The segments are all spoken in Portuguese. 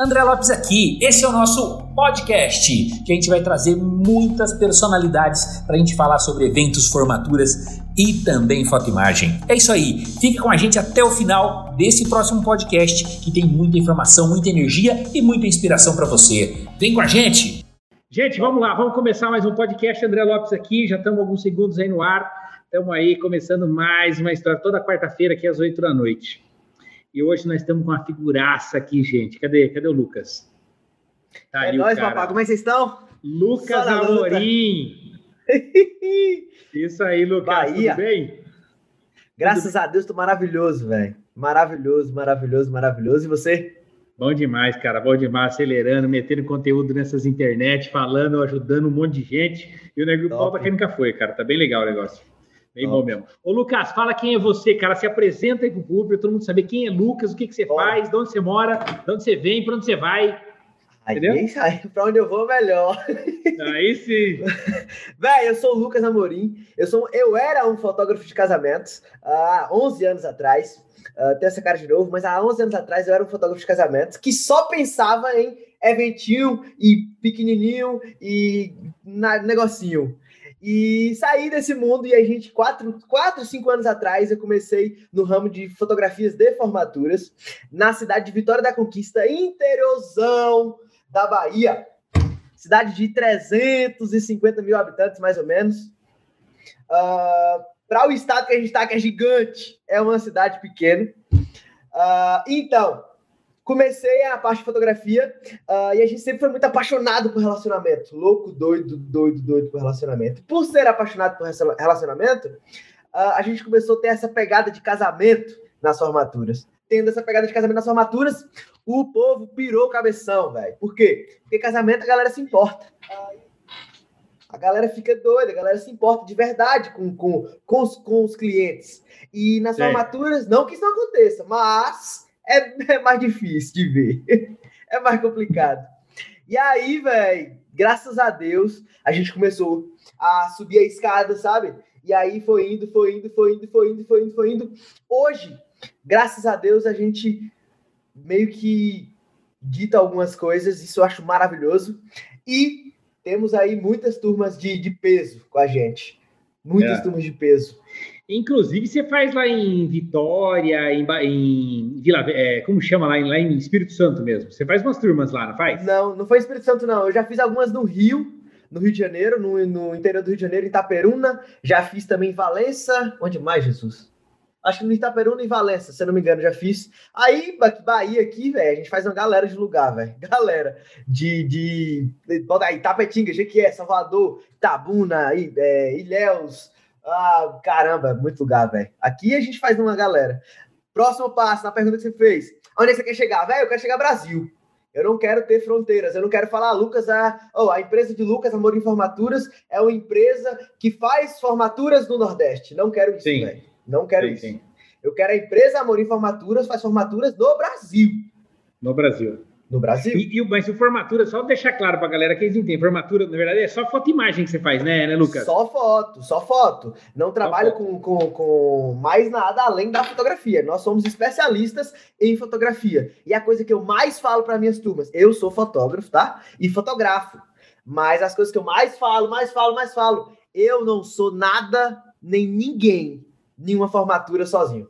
André Lopes aqui, esse é o nosso podcast, que a gente vai trazer muitas personalidades para a gente falar sobre eventos, formaturas e também fotoimagem. É isso aí, fique com a gente até o final desse próximo podcast, que tem muita informação, muita energia e muita inspiração para você. Vem com a gente! Gente, vamos lá, vamos começar mais um podcast. André Lopes aqui, já estamos alguns segundos aí no ar. Estamos aí começando mais uma história toda quarta-feira aqui às 8 da noite. E hoje nós estamos com uma figuraça aqui, gente. Cadê? Cadê o Lucas? Tá é nóis, papai. Como é que vocês estão? Lucas Amorim. Isso aí, Lucas. Bahia. Tudo bem? Graças tudo... a Deus, tô maravilhoso, velho. Maravilhoso, maravilhoso, maravilhoso. E você? Bom demais, cara. Bom demais. Acelerando, metendo conteúdo nessas internet, falando, ajudando um monte de gente. E o Negro tá quem nunca foi, cara. Tá bem legal o negócio. Bom mesmo. Ô, Lucas, fala quem é você, cara. Se apresenta aí pro público, todo mundo saber quem é Lucas, o que, que você Bora. faz, de onde você mora, de onde você vem, para onde você vai. Entendeu? Aí, para onde eu vou, melhor. Aí sim. Véi, eu sou o Lucas Amorim. Eu, sou, eu era um fotógrafo de casamentos há 11 anos atrás. Uh, tenho essa cara de novo, mas há 11 anos atrás eu era um fotógrafo de casamentos que só pensava em eventinho e pequenininho e na, negocinho. E saí desse mundo e a gente, quatro, quatro, cinco anos atrás, eu comecei no ramo de fotografias de formaturas na cidade de Vitória da Conquista, interiorzão da Bahia. Cidade de 350 mil habitantes, mais ou menos. Uh, ah, Para o estado que a gente está, que é gigante, é uma cidade pequena. Uh, então, comecei a parte de fotografia uh, e a gente sempre foi muito apaixonado por relacionamento. Louco, doido, doido, doido por relacionamento. Por ser apaixonado por relacionamento, uh, a gente começou a ter essa pegada de casamento nas formaturas. Tendo essa pegada de casamento nas formaturas, o povo pirou o cabeção, velho. Por quê? Porque casamento a galera se importa. A galera fica doida, a galera se importa de verdade com, com, com, os, com os clientes. E nas Sim. formaturas, não que isso não aconteça, mas é, é mais difícil de ver. É mais complicado. E aí, velho, graças a Deus, a gente começou a subir a escada, sabe? E aí foi indo, foi indo, foi indo, foi indo, foi indo, foi indo. Hoje, graças a Deus, a gente meio que dita algumas coisas, isso eu acho maravilhoso. E temos aí muitas turmas de, de peso com a gente. Muitas é. turmas de peso. Inclusive, você faz lá em Vitória, em, em Vila, é, como chama lá, lá em Espírito Santo mesmo. Você faz umas turmas lá, não faz? Não, não foi Espírito Santo, não. Eu já fiz algumas no Rio, no Rio de Janeiro, no, no interior do Rio de Janeiro, em Itaperuna. Já fiz também em Valença. Onde mais, Jesus? Acho que no Itaperuna e Valença, se eu não me engano, já fiz. Aí, Bahia aqui, velho, a gente faz uma galera de lugar, velho. Galera de, de, de. Bota aí, Tapetinga, Jequié, Salvador, Itabuna, é, Ilhéus, ah, caramba, muito lugar, velho. Aqui a gente faz uma galera. Próximo passo, na pergunta que você fez. Onde é que você quer chegar? Velho, eu quero chegar ao Brasil. Eu não quero ter fronteiras. Eu não quero falar, Lucas, a, oh, a empresa de Lucas Amor em Formaturas é uma empresa que faz formaturas no Nordeste. Não quero isso, velho. Não quero sim, isso. Sim. Eu quero a empresa Amor em Formaturas faz formaturas no Brasil. No Brasil no Brasil. E, e, mas o formatura, só deixar claro para a galera que eles entendem, formatura, na verdade, é só foto e imagem que você faz, né, né Lucas? Só foto, só foto. Não trabalho. Com, com, com mais nada além da fotografia. Nós somos especialistas em fotografia. E a coisa que eu mais falo para minhas turmas, eu sou fotógrafo, tá? E fotografo. Mas as coisas que eu mais falo, mais falo, mais falo, eu não sou nada nem ninguém, nenhuma formatura sozinho.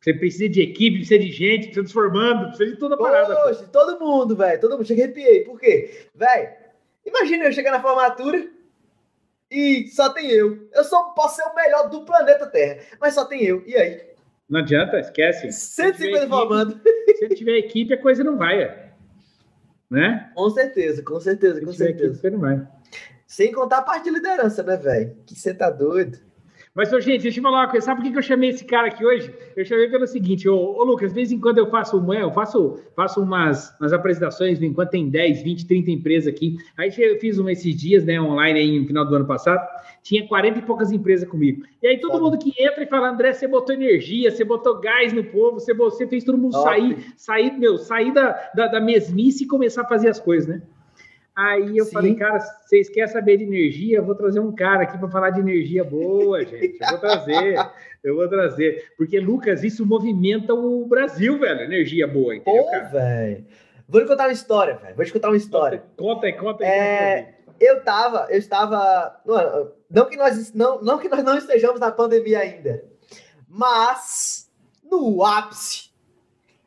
Você precisa de equipe, precisa de gente, precisa de formando, precisa de toda a parada. Poxa, todo mundo, velho. Todo mundo. Chega arrepiei. Por quê? Velho, imagina eu chegar na formatura e só tem eu. Eu só posso ser o melhor do planeta Terra, mas só tem eu. E aí? Não adianta, esquece. 150 formando. Se tiver equipe, a coisa não vai. É. Né? Com certeza, com certeza, se com certeza. Equipe, não vai. Sem contar a parte de liderança, né, velho? Que você tá doido. Mas, gente, deixa eu falar uma coisa. Sabe por que eu chamei esse cara aqui hoje? Eu chamei pelo seguinte, ô, ô Lucas, de vez em quando eu faço, eu faço, faço umas, umas apresentações, enquanto tem 10, 20, 30 empresas aqui. Aí eu fiz uma esses dias, né, online aí no final do ano passado. Tinha 40 e poucas empresas comigo. E aí todo mundo que entra e fala, André, você botou energia, você botou gás no povo, você, você fez todo mundo sair, sair, meu, sair da, da, da mesmice e começar a fazer as coisas, né? Aí eu Sim. falei, cara, vocês querem saber de energia? Eu vou trazer um cara aqui para falar de energia boa, gente. Eu vou trazer, eu vou trazer. Porque, Lucas, isso movimenta o Brasil, velho. Energia boa, entendeu, Pô, velho. Vou te contar uma história, velho. Vou te contar uma história. Conta aí, conta aí. É, eu tava, eu estava. Não, não, que nós, não, não que nós não estejamos na pandemia ainda, mas no ápice,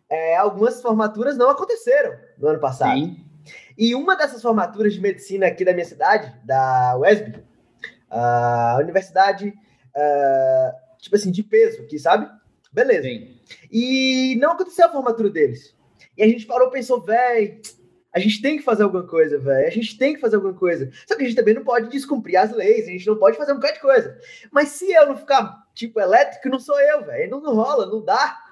é, algumas formaturas não aconteceram no ano passado. Sim. E uma dessas formaturas de medicina aqui da minha cidade, da UESB, a universidade, uh, tipo assim, de peso aqui, sabe? Beleza. Sim. E não aconteceu a formatura deles. E a gente parou e pensou, velho, a gente tem que fazer alguma coisa, velho. A gente tem que fazer alguma coisa. Só que a gente também não pode descumprir as leis, a gente não pode fazer um bocado de coisa. Mas se eu não ficar, tipo, elétrico, não sou eu, velho. Não, não rola, não dá.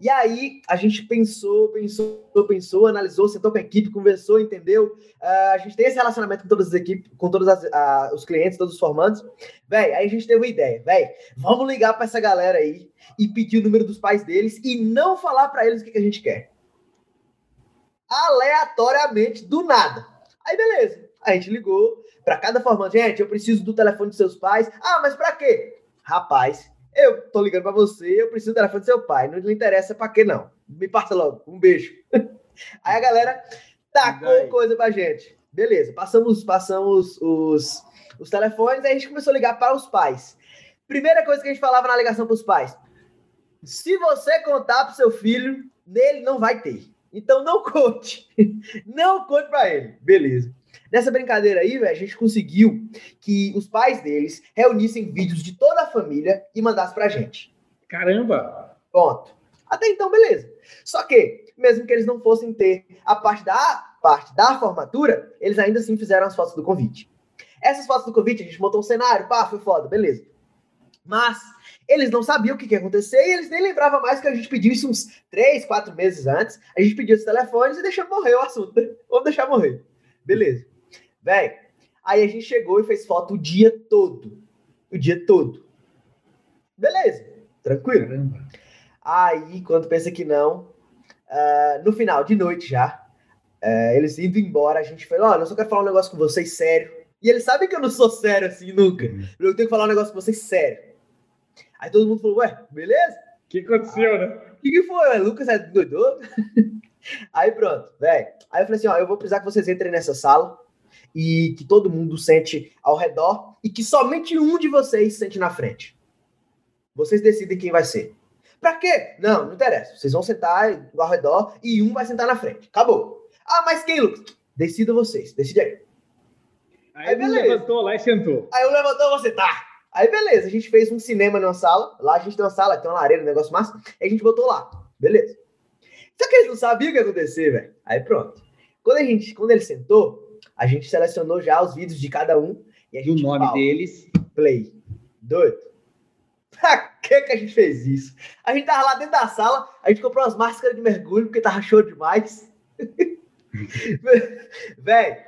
E aí a gente pensou, pensou, pensou, analisou, sentou com a equipe, conversou, entendeu? Uh, a gente tem esse relacionamento com todas as equipes, com todos as, uh, os clientes, todos os formandos. Véi, aí a gente teve uma ideia, véi, vamos ligar para essa galera aí e pedir o número dos pais deles e não falar para eles o que, que a gente quer. Aleatoriamente, do nada. Aí beleza, a gente ligou para cada formando, gente, eu preciso do telefone dos seus pais. Ah, mas para quê? Rapaz, eu tô ligando para você, eu preciso do telefone do seu pai. Não lhe interessa para quê, não. Me passa logo. Um beijo. Aí a galera tacou coisa pra gente. Beleza, passamos, passamos os, os telefones, aí a gente começou a ligar para os pais. Primeira coisa que a gente falava na ligação para os pais: se você contar pro seu filho, nele não vai ter. Então não conte. Não conte para ele. Beleza. Nessa brincadeira aí, véio, a gente conseguiu que os pais deles reunissem vídeos de toda a família e mandassem pra gente. Caramba! Ponto. Até então, beleza. Só que, mesmo que eles não fossem ter a parte da parte da formatura, eles ainda assim fizeram as fotos do convite. Essas fotos do convite, a gente montou um cenário, pá, foi foda, beleza. Mas eles não sabiam o que, ia acontecer e eles nem lembravam mais que a gente pediu isso uns três, quatro meses antes. A gente pediu os telefones e deixou morrer o assunto. Vamos deixar morrer. Beleza. Velho, aí a gente chegou e fez foto o dia todo. O dia todo. Beleza, tranquilo. Caramba. Aí, quando pensa que não, uh, no final de noite já, uh, eles indo embora, a gente falou: Olha, eu só quero falar um negócio com vocês sério. E eles sabem que eu não sou sério assim nunca. Uhum. Eu tenho que falar um negócio com vocês sério. Aí todo mundo falou: Ué, beleza? O que aconteceu, né? O que, que foi? Ué? Lucas é? Aí pronto, velho. Aí eu falei assim: Ó, eu vou precisar que vocês entrem nessa sala e que todo mundo sente ao redor e que somente um de vocês sente na frente. Vocês decidem quem vai ser. Pra quê? Não, não interessa. Vocês vão sentar ao redor e um vai sentar na frente. Acabou. Ah, mas quem, Lucas? Decida vocês. Decide aí. Aí, aí beleza. levantou lá e sentou. Aí eu levantou, você tá. Aí beleza, a gente fez um cinema numa sala. Lá a gente tem uma sala, tem uma lareira, um negócio massa. Aí a gente botou lá. Beleza. Só que eles não sabiam o que ia acontecer, velho. Aí pronto. Quando, a gente, quando ele sentou, a gente selecionou já os vídeos de cada um. E, a gente, o nome deles. Play. Doido. Pra que, que a gente fez isso? A gente tava lá dentro da sala, a gente comprou as máscaras de mergulho, porque tava show demais. Véi,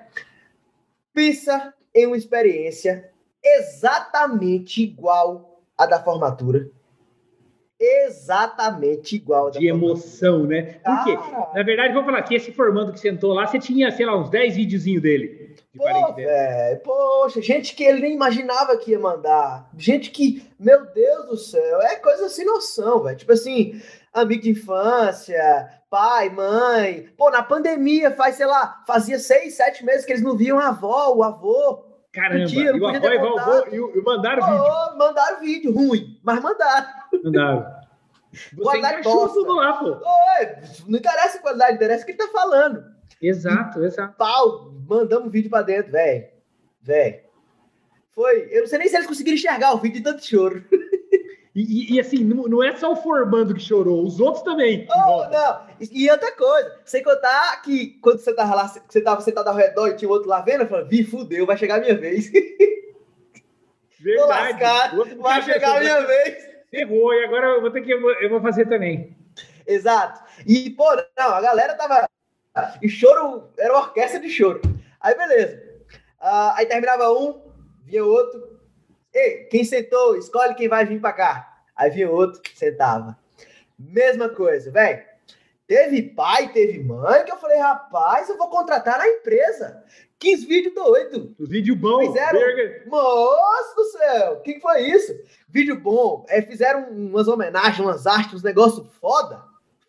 pensa em uma experiência exatamente igual à da formatura exatamente igual. De emoção, né? Por quê? Na verdade, vou falar que esse formando que sentou lá, você tinha, sei lá, uns 10 videozinhos dele. De Pô, véio, poxa, gente que ele nem imaginava que ia mandar. Gente que, meu Deus do céu, é coisa sem noção, velho. Tipo assim, amigo de infância, pai, mãe. Pô, na pandemia faz, sei lá, fazia seis, sete meses que eles não viam a avó, o avô. Caramba, dia, e o avó e o avô e, mandaram oh, vídeo. Mandaram vídeo, ruim, mas mandaram. Mandaram. Você encaixou tudo lá, pô. Oi, não interessa a qualidade, interessa o que ele tá falando. Exato, e, exato. Pau, mandamos vídeo pra dentro, velho. Velho. Foi. Eu não sei nem se eles conseguiram enxergar o vídeo de tanto choro. E, e, assim, não, não, é só o formando que chorou, os outros também. Oh, não. E, e, outra coisa, sem contar que quando você tava lá, você tava sentado ao redor e tinha outro lá vendo, eu falei, vi, fudeu, vai chegar a minha vez. Verdade. Tô lascado, vai chegar a minha vez. Errou, e agora eu vou ter que eu vou fazer também. Exato. E, pô, não, a galera tava. E choro, era uma orquestra de choro. Aí, beleza. Uh, aí terminava um, vinha outro, Ei, quem sentou, escolhe quem vai vir para cá. Aí vinha outro, sentava. Mesma coisa, velho. Teve pai, teve mãe, que eu falei, rapaz, eu vou contratar na empresa. 15 vídeos doido. Os vídeos bons. Fizeram... Moço do céu, o que foi isso? Vídeo bom. É, fizeram umas homenagens, umas artes, uns negócios foda.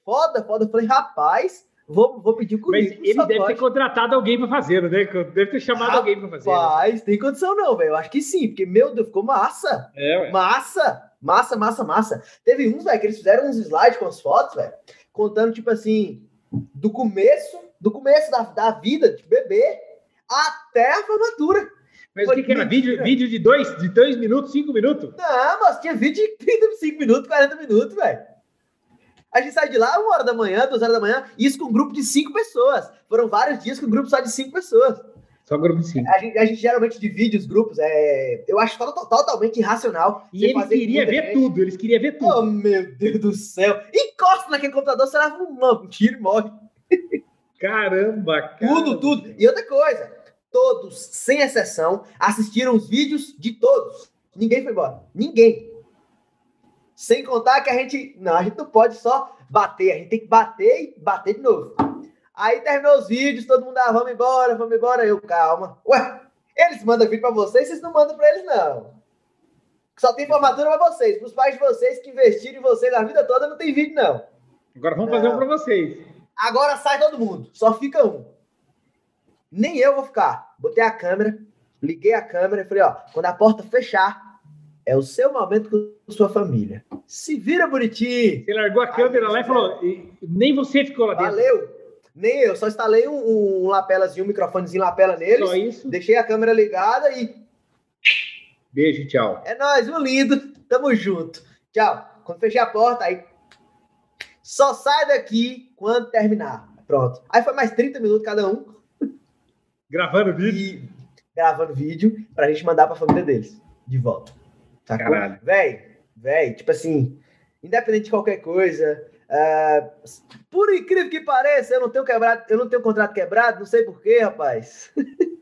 Foda, foda. Eu falei, rapaz, vou, vou pedir comigo. Mas ele deve pode. ter contratado alguém para fazer, né? Deve ter chamado rapaz, alguém para fazer. Rapaz, né? tem condição não, velho. Eu acho que sim, porque, meu Deus, ficou massa. É, ué. Massa. Massa, massa, massa. Teve uns, velho, que eles fizeram uns slides com as fotos, velho, contando, tipo assim, do começo, do começo da, da vida de bebê até a formatura. Mas o que, que era? Vídeo, vídeo de dois, de dois minutos, cinco minutos? Não, mas tinha vídeo de 35 minutos, 40 minutos, velho. A gente sai de lá uma hora da manhã, duas horas da manhã, isso com um grupo de cinco pessoas. Foram vários dias com um grupo só de cinco pessoas. Só grupo de cinco. A gente, a gente geralmente divide os grupos. É, eu acho totalmente irracional. E eles queriam ver gente. tudo, eles queriam ver tudo. Oh, meu Deus do céu. Encosta naquele computador, você leva um, um tiro e morre. Caramba, cara. Tudo, tudo. E outra coisa, todos, sem exceção, assistiram os vídeos de todos. Ninguém foi embora. Ninguém. Sem contar que a gente. Não, a gente não pode só bater, a gente tem que bater e bater de novo. Aí terminou os vídeos, todo mundo, ah, vamos embora, vamos embora. Eu, calma. Ué, eles mandam vídeo pra vocês, vocês não mandam pra eles, não. Só tem formatura pra vocês. Pros pais de vocês que investiram em vocês a vida toda, não tem vídeo, não. Agora vamos não. fazer um pra vocês. Agora sai todo mundo, só fica um. Nem eu vou ficar. Botei a câmera, liguei a câmera e falei, ó, quando a porta fechar, é o seu momento com sua família. Se vira bonitinho. Você largou a câmera lá e falou, nem você ficou lá dentro. Valeu. Nem eu, só instalei um, um lapelazinho, um microfonezinho lapela neles. Só isso? Deixei a câmera ligada e. Beijo, tchau. É nóis, um lindo. Tamo junto. Tchau. Quando fechei a porta, aí. Só sai daqui quando terminar. Pronto. Aí foi mais 30 minutos cada um. Gravando vídeo? E... Gravando vídeo pra gente mandar pra família deles. De volta. Tá Caralho. Véi, véi, tipo assim, independente de qualquer coisa, Uh, por incrível que pareça, eu não tenho quebrado, eu não tenho contrato quebrado, não sei porquê, rapaz.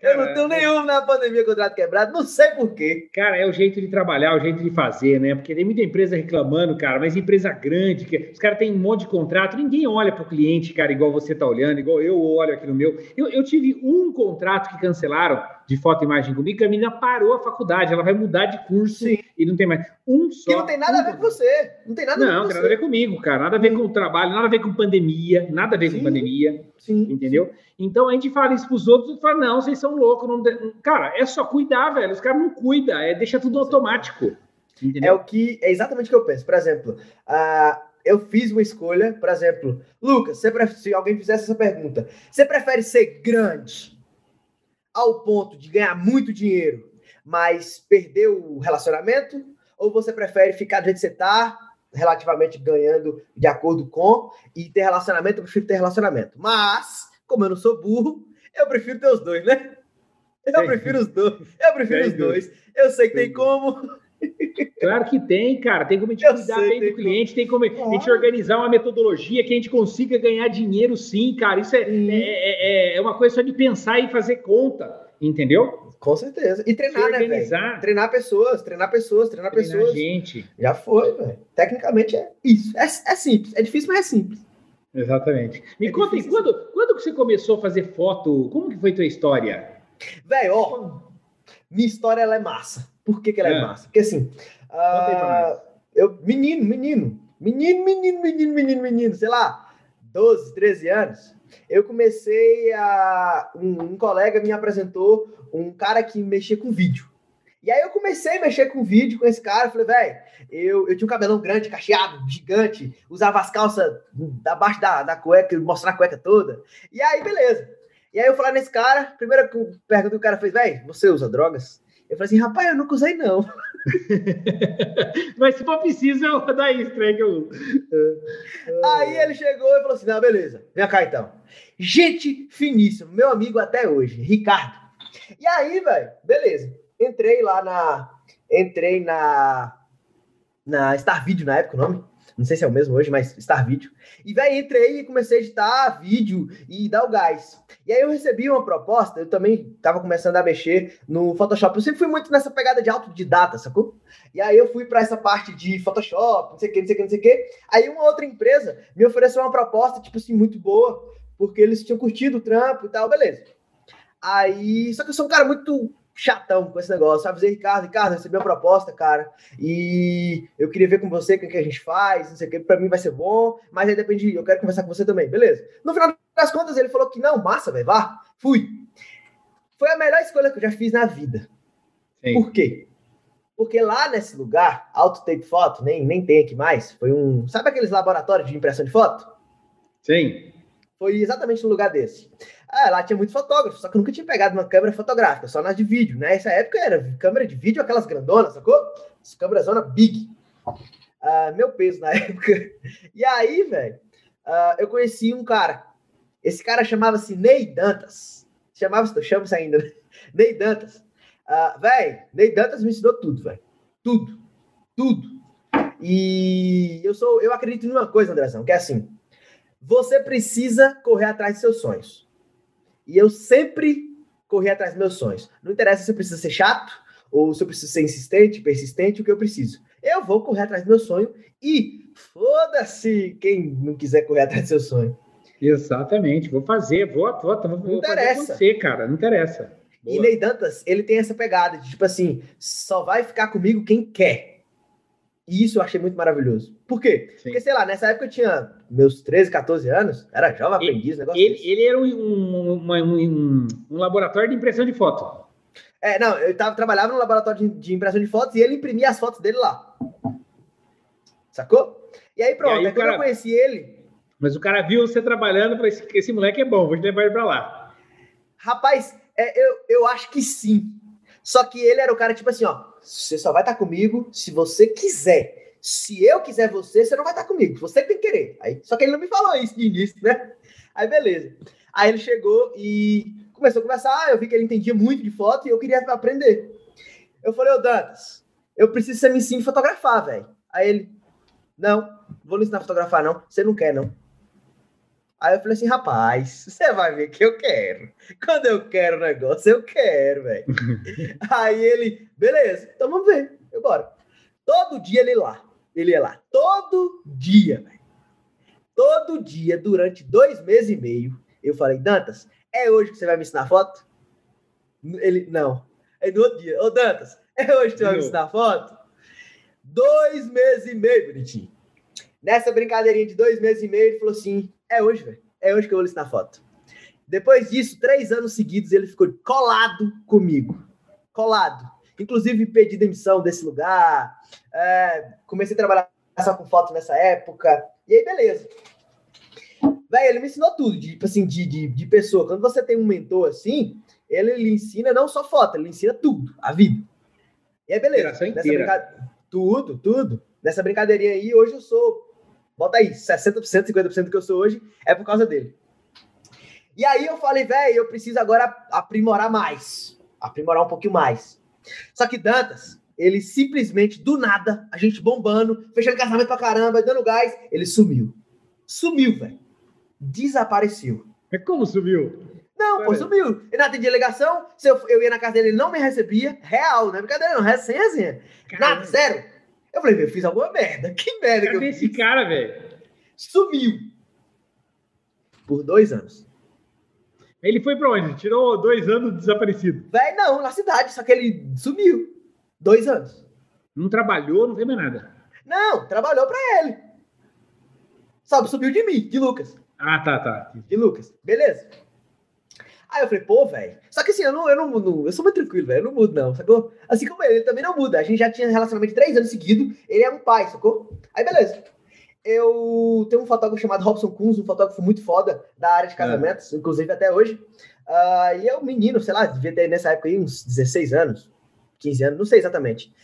eu não tenho nenhum na pandemia contrato quebrado, não sei porquê. Cara, é o jeito de trabalhar, o jeito de fazer, né? Porque tem muita empresa reclamando, cara, mas empresa grande, que os caras têm um monte de contrato, ninguém olha para o cliente, cara, igual você tá olhando, igual eu olho aqui no meu. Eu, eu tive um contrato que cancelaram de foto e imagem comigo, que a menina parou a faculdade, ela vai mudar de curso Sim. e não tem mais um só. Que não tem nada um a ver com você. Não tem nada não, a ver com Não, tem nada a ver comigo, cara. Nada a ver com o trabalho, nada a ver com pandemia, nada a ver Sim. com pandemia. Sim. Entendeu? Então a gente fala isso pros outros e fala: não, vocês são loucos. Não... Cara, é só cuidar, velho. Os caras não cuidam, é deixa tudo automático. Entendeu? É o que é exatamente o que eu penso. Por exemplo, uh, eu fiz uma escolha, por exemplo, Lucas, se alguém fizesse essa pergunta, você prefere ser grande ao ponto de ganhar muito dinheiro, mas perder o relacionamento? Ou você prefere ficar do jeito que você está, relativamente ganhando de acordo com, e ter relacionamento? Eu prefiro ter relacionamento. Mas, como eu não sou burro, eu prefiro ter os dois, né? Eu prefiro os dois. Eu prefiro os dois. Eu sei que tem como. Claro que tem, cara. Tem como a gente eu cuidar sei, bem do cliente, tem como a gente organizar uma metodologia que a gente consiga ganhar dinheiro, sim, cara. Isso é, é, é, é, uma coisa só de pensar e fazer conta, entendeu? Com certeza. E treinar, né, velho? Treinar pessoas, treinar pessoas, treinar, treinar pessoas. gente. Já foi, velho. Tecnicamente é isso. É, é, simples. É difícil, mas é simples. Exatamente. Me é conta aí, quando, quando que você começou a fazer foto? Como que foi tua história? Velho, ó, minha história ela é massa. Por que, que ela é, é massa? Porque assim, uh, eu, menino, menino, menino, menino, menino, menino, menino, sei lá, 12, 13 anos, eu comecei a. Um, um colega me apresentou um cara que mexia com vídeo. E aí eu comecei a mexer com vídeo com esse cara, falei, velho, eu, eu tinha um cabelão grande, cacheado, gigante, usava as calças abaixo da, da cueca, mostrando a cueca toda. E aí, beleza. E aí eu falei nesse cara, primeira pergunta que o cara fez, velho, você usa drogas? Eu falei assim, rapaz, eu nunca usei, não. Mas se for preciso, eu vou dar isso, que eu Aí ele chegou e falou assim: não, beleza, vem cá então. Gente finíssimo, meu amigo até hoje, Ricardo. E aí, velho, beleza. Entrei lá na. Entrei na. Na Star Video na época, o nome. Não sei se é o mesmo hoje, mas Star Video. E, velho, entrei e comecei a editar vídeo e dar o gás. E aí eu recebi uma proposta, eu também tava começando a mexer no Photoshop. Eu sempre fui muito nessa pegada de autodidata, sacou? E aí eu fui para essa parte de Photoshop, não sei o que, não sei o que, não sei o que. Aí uma outra empresa me ofereceu uma proposta, tipo assim, muito boa, porque eles tinham curtido o trampo e tal, beleza. Aí, só que eu sou um cara muito chatão com esse negócio. Sabe dizer, Ricardo, Ricardo, recebi uma proposta, cara, e eu queria ver com você o que, a gente faz, não sei o que, pra mim vai ser bom, mas aí depende, eu quero conversar com você também, beleza. No final das contas, ele falou que não, massa, velho, vá, fui. Foi a melhor escolha que eu já fiz na vida. Sim. Por quê? Porque lá nesse lugar, Auto Tape Foto, nem, nem tem aqui mais, foi um. Sabe aqueles laboratórios de impressão de foto? Sim. Foi exatamente no lugar desse. Ah, lá tinha muitos fotógrafos, só que eu nunca tinha pegado uma câmera fotográfica, só nas de vídeo. Né? Nessa época era câmera de vídeo, aquelas grandonas, sacou? As câmeras zona big. Ah, meu peso na época. E aí, velho, ah, eu conheci um cara. Esse cara chamava-se Ney Dantas. Chamava-se, isso ainda, né? Ney Dantas. Ah, velho, Ney Dantas me ensinou tudo, velho. Tudo. Tudo. E eu sou, eu acredito em uma coisa, Andrezão, que é assim: você precisa correr atrás de seus sonhos. E eu sempre corri atrás dos meus sonhos. Não interessa se eu preciso ser chato, ou se eu preciso ser insistente, persistente, o que eu preciso. Eu vou correr atrás do meu sonho e foda-se quem não quiser correr atrás do seu sonho. Exatamente, vou fazer, vou, vou, vou, não interessa. fazer você, cara, não interessa. Boa. E Ney Dantas, ele tem essa pegada de tipo assim, só vai ficar comigo quem quer. E isso eu achei muito maravilhoso. Por quê? Sim. Porque, sei lá, nessa época eu tinha meus 13, 14 anos, era jovem aprendiz, ele, negócio ele, ele era um, um, um, um, laboratório de impressão de foto. É, não, eu tava, trabalhava no laboratório de, de, impressão de fotos e ele imprimia as fotos dele lá. Sacou? E aí pronto, e aí, quando cara... eu conheci ele... Mas o cara viu você trabalhando, falou, esse, esse moleque é bom, vou levar ele pra lá. Rapaz, é, eu, eu acho que sim. Só que ele era o cara, tipo assim, ó, você só vai estar comigo se você quiser. Se eu quiser você, você não vai estar comigo. Você tem que querer. Aí, só que ele não me falou isso de início, né? Aí, beleza. Aí ele chegou e começou a conversar. Eu vi que ele entendia muito de foto e eu queria aprender. Eu falei, ô Dantas, eu preciso que você me ensine a fotografar, velho. Aí ele, não, vou lhe ensinar a fotografar, não. Você não quer, não. Aí eu falei assim, rapaz, você vai ver que eu quero. Quando eu quero o negócio, eu quero, velho. Aí ele, beleza, então vamos ver. Eu bora. Todo dia ele lá. Ele ia lá. Todo dia, velho. Todo dia, durante dois meses e meio, eu falei, Dantas, é hoje que você vai me ensinar foto? Ele, não. É no outro dia. Ô, Dantas, é hoje que você vai me ensinar foto? Dois meses e meio, bonitinho. Nessa brincadeirinha de dois meses e meio, ele falou assim: é hoje, velho. É hoje que eu vou ensinar foto. Depois disso, três anos seguidos, ele ficou colado comigo. Colado. Inclusive, pedi demissão desse lugar. É, comecei a trabalhar só com foto nessa época. E aí, beleza. Véi, ele me ensinou tudo, de, tipo assim, de, de, de pessoa. Quando você tem um mentor assim, ele lhe ensina não só foto, ele ensina tudo, a vida. E aí, beleza. Nessa. Tudo, tudo. Nessa brincadeirinha aí, hoje eu sou Bota aí, 60%, 50% do que eu sou hoje é por causa dele. E aí eu falei, velho, eu preciso agora aprimorar mais. Aprimorar um pouquinho mais. Só que Dantas, ele simplesmente, do nada, a gente bombando, fechando casamento pra caramba, dando gás, ele sumiu. Sumiu, velho. Desapareceu. É como sumiu? Não, pô, sumiu. Ele não atendia ligação, se eu, eu ia na casa dele, ele não me recebia. Real, não é brincadeira, não. Sem resenha. Nada, zero. Eu falei, eu fiz alguma merda. Que merda Cadê que eu esse fiz? cara, velho? Sumiu. Por dois anos. Ele foi pra onde? Tirou dois anos desaparecido. Véi, não, na cidade, só que ele sumiu. Dois anos. Não trabalhou, não fez mais nada. Não, trabalhou pra ele. Sabe, subiu de mim, de Lucas. Ah, tá, tá. De Lucas. Beleza. Aí eu falei, pô, velho. Só que assim, eu não, eu não mudo, eu sou muito tranquilo, velho. Eu não mudo, não, sacou? Assim como ele, ele também não muda. A gente já tinha relacionamento de três anos seguidos. Ele é um pai, sacou? Aí, beleza. Eu tenho um fotógrafo chamado Robson Kunz, um fotógrafo muito foda da área de é. casamentos, é. inclusive até hoje. Uh, e é um menino, sei lá, devia ter nessa época aí uns 16 anos, 15 anos, não sei exatamente.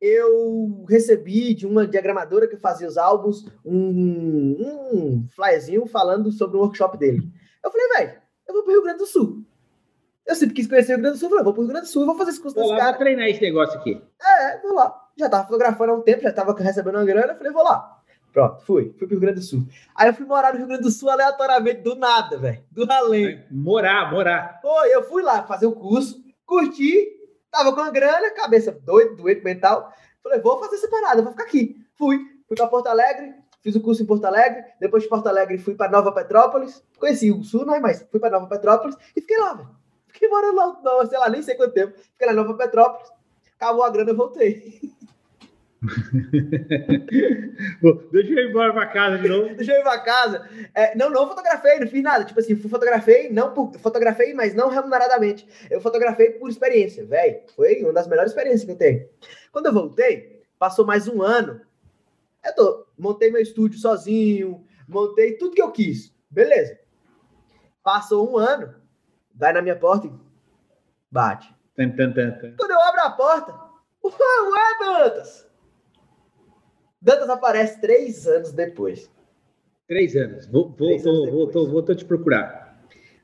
Eu recebi de uma diagramadora que fazia os álbuns um, um flyerzinho falando sobre o workshop dele. Eu falei, velho, eu vou pro Rio Grande do Sul. Eu sempre quis conhecer o Rio Grande do Sul, falei, vou pro Rio Grande do Sul, vou fazer esse curso desse cara. Vou treinar esse negócio aqui. É, vou lá. Já tava fotografando há um tempo, já tava recebendo uma grana, falei, vou lá. Pronto, fui. Fui pro Rio Grande do Sul. Aí eu fui morar no Rio Grande do Sul aleatoriamente, do nada, velho. Do além. Morar, morar. Pô, eu fui lá fazer o curso, curti, tava com a grana, cabeça doido, doente mental. Falei, vou fazer essa parada, vou ficar aqui. Fui. Fui pra Porto Alegre, fiz o curso em Porto Alegre. Depois de Porto Alegre, fui pra Nova Petrópolis. Conheci o Sul, não é mais. Fui pra Nova Petrópolis e fiquei lá, velho. Fiquei morando lá, não, sei lá, nem sei quanto tempo. Fiquei lá em Nova Petrópolis. Acabou a grana, eu voltei. Deixa eu ir embora pra casa de novo. Deixa eu ir pra casa. É, não, não fotografei, não fiz nada. Tipo assim, fotografei, não por, fotografei, mas não remuneradamente. Eu fotografei por experiência, velho. Foi uma das melhores experiências que eu tenho. Quando eu voltei, passou mais um ano. Eu tô, montei meu estúdio sozinho, montei tudo que eu quis. Beleza. Passou um ano, vai na minha porta e bate. Tum, tum, tum, Quando eu abro a porta, ué, Dantas! Dantas aparece três anos depois. Três anos. Vou, três anos voltou, voltou te procurar.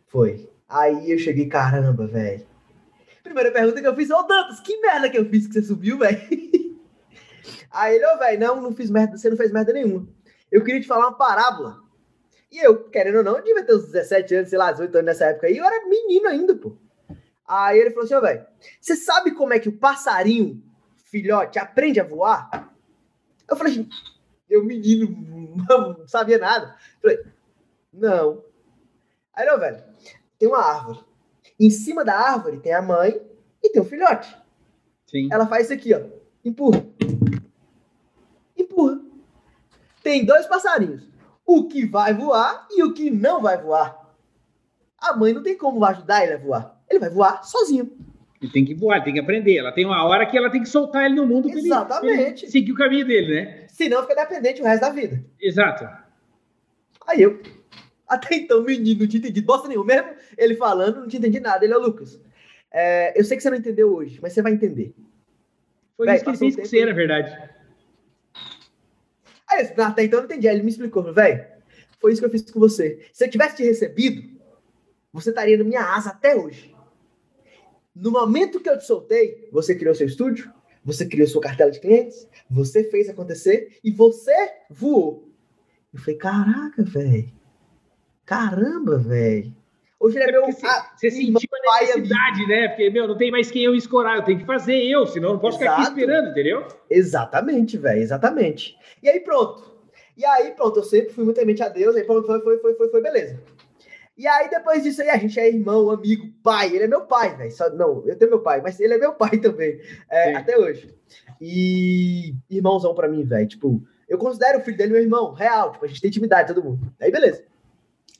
Foi. Aí eu cheguei, caramba, velho. Primeira pergunta que eu fiz, ô Dantas, que merda que eu fiz que você subiu, velho? Aí ele, ô, oh, velho, não, não fiz merda, você não fez merda nenhuma. Eu queria te falar uma parábola. E eu, querendo ou não, eu devia ter uns 17 anos, sei lá, 18 anos nessa época aí, eu era menino ainda, pô. Aí ele falou assim, ó, oh, velho, você sabe como é que o passarinho, filhote, aprende a voar? Eu falei assim, eu menino, não sabia nada. Eu falei, não. Aí oh, velho, tem uma árvore. Em cima da árvore tem a mãe e tem o filhote. Sim. Ela faz isso aqui, ó, empurra. Empurra. Tem dois passarinhos o que vai voar e o que não vai voar. A mãe não tem como ajudar ele a voar. Ele vai voar sozinho. Ele tem que voar, tem que aprender. Ela tem uma hora que ela tem que soltar ele no mundo para ele, ele, seguir o caminho dele, né? Senão fica dependente o resto da vida. Exato. Aí eu, até então, menino, não tinha entendido bosta nenhuma. Mesmo ele falando, não tinha entendido nada. Ele é o Lucas. É, eu sei que você não entendeu hoje, mas você vai entender. Foi Véi, isso que ele fez com você, na verdade. Aí até então eu não entendi. Aí ele me explicou, velho, foi isso que eu fiz com você. Se eu tivesse te recebido, você estaria na minha asa até hoje. No momento que eu te soltei, você criou seu estúdio, você criou sua cartela de clientes, você fez acontecer e você voou. Eu falei, caraca, velho. Caramba, velho. Hoje ele é meu. Você, ah, você sentiu a necessidade, né? Porque, meu, não tem mais quem eu escorar, eu tenho que fazer eu, senão eu não posso Exato. ficar aqui esperando, entendeu? Exatamente, velho, exatamente. E aí, pronto. E aí, pronto, eu sempre fui muito temente a Deus, aí foi, foi, foi, foi, foi, foi, beleza. E aí, depois disso aí, a gente é irmão, amigo, pai. Ele é meu pai, velho. Não, eu tenho meu pai, mas ele é meu pai também, é, até hoje. E irmãozão pra mim, velho. Tipo, eu considero o filho dele meu irmão, real. Tipo, a gente tem intimidade, todo mundo. Aí, beleza.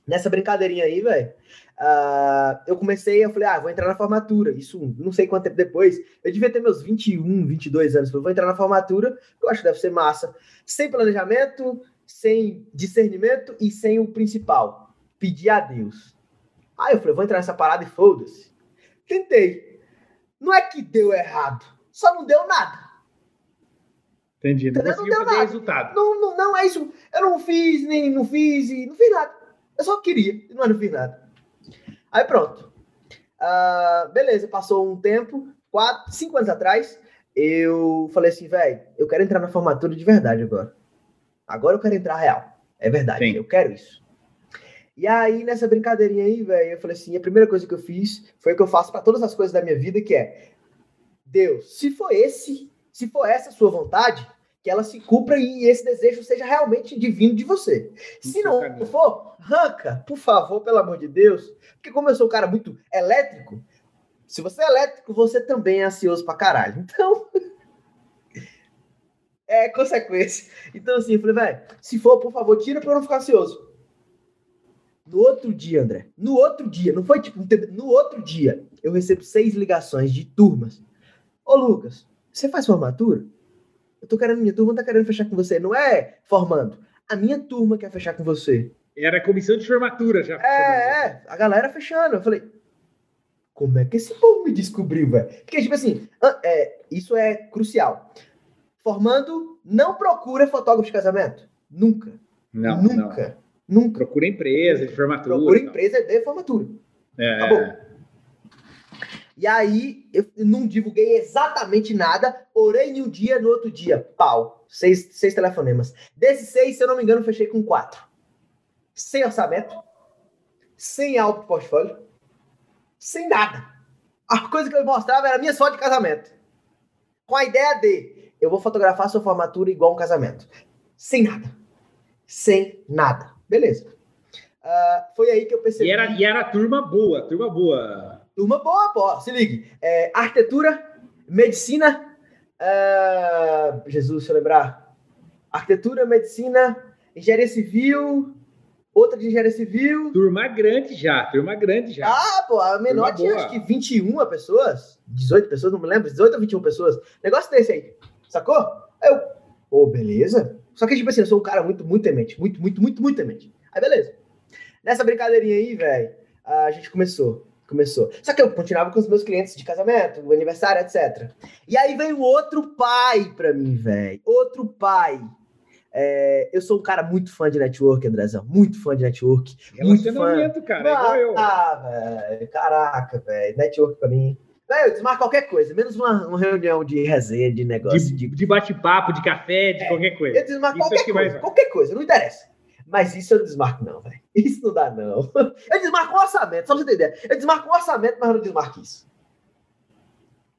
Nessa brincadeirinha aí, velho, Uh, eu comecei, eu falei, ah, vou entrar na formatura. Isso não sei quanto tempo depois. Eu devia ter meus 21, 22 anos. Eu vou entrar na formatura, que eu acho que deve ser massa. Sem planejamento, sem discernimento e sem o principal: pedir a Deus. Aí eu falei, vou entrar nessa parada e foda-se. Tentei. Não é que deu errado, só não deu nada. Entendi, não, não deu nada. resultado. Não, não, não é isso. Eu não fiz, nem não fiz, e não fiz nada. Eu só queria, mas não fiz nada. Aí pronto. Uh, beleza, passou um tempo, quatro, cinco anos atrás, eu falei assim, velho, eu quero entrar na formatura de verdade agora. Agora eu quero entrar real. É verdade, Sim. eu quero isso. E aí, nessa brincadeirinha aí, velho, eu falei assim: a primeira coisa que eu fiz foi o que eu faço para todas as coisas da minha vida, que é Deus, se for esse, se for essa a sua vontade, que ela se cumpra e esse desejo seja realmente divino de você. Se não for, arranca, por favor, pelo amor de Deus. Porque como eu sou um cara muito elétrico, se você é elétrico, você também é ansioso pra caralho. Então, é consequência. Então, assim, eu falei, velho, se for, por favor, tira pra eu não ficar ansioso. No outro dia, André, no outro dia, não foi tipo, no outro dia, eu recebo seis ligações de turmas. Ô, Lucas, você faz formatura? Eu tô querendo, minha turma tá querendo fechar com você. Não é formando. A minha turma quer fechar com você. Era comissão de formatura já. É, é, a galera fechando. Eu falei, como é que esse povo me descobriu, velho? Porque, tipo assim, é, isso é crucial. Formando, não procura fotógrafo de casamento. Nunca. Não. Nunca. Não. Nunca. Procura empresa de formatura. Procura empresa de formatura. É. Tá bom. E aí, eu não divulguei exatamente nada, orei em um dia, no outro dia, pau, seis, seis telefonemas. Desses seis, se eu não me engano, fechei com quatro. Sem orçamento, sem de portfólio, sem nada. A coisa que eu mostrava era minha foto de casamento. Com a ideia de, eu vou fotografar sua formatura igual um casamento. Sem nada. Sem nada. Beleza. Uh, foi aí que eu percebi. E era, e era turma boa, turma boa. Turma boa, pô. Se ligue. É, arquitetura, medicina. Uh, Jesus, deixa eu lembrar. Arquitetura, medicina, engenharia civil. Outra de engenharia civil. Turma grande já, turma grande já. Ah, pô, a menor turma tinha boa. acho que 21 pessoas. 18 pessoas, não me lembro. 18 ou 21 pessoas. Negócio desse aí. Sacou? Eu, ô, oh, beleza. Só que, tipo assim, eu sou um cara muito, muito temente. Muito, muito, muito, muito temente. Aí, beleza. Nessa brincadeirinha aí, velho, a gente começou começou. Só que eu continuava com os meus clientes de casamento, aniversário, etc. E aí veio outro pai pra mim, velho. Outro pai. É, eu sou um cara muito fã de network, Andrezão. Muito fã de network. Muito fã. cara. Ah, igual eu. Ah, velho. Caraca, velho. Network pra mim. Velho, desmarca qualquer coisa, menos uma, uma, reunião de resenha, de negócio. De, de... de bate-papo, de café, de é, qualquer coisa. Eu desmarco qualquer coisa. Vai... Qualquer coisa, não interessa. Mas isso eu não desmarco, não, velho. Isso não dá, não. Eu desmarco um orçamento, só pra você ideia. Eu desmarco um orçamento, mas eu não desmarco isso.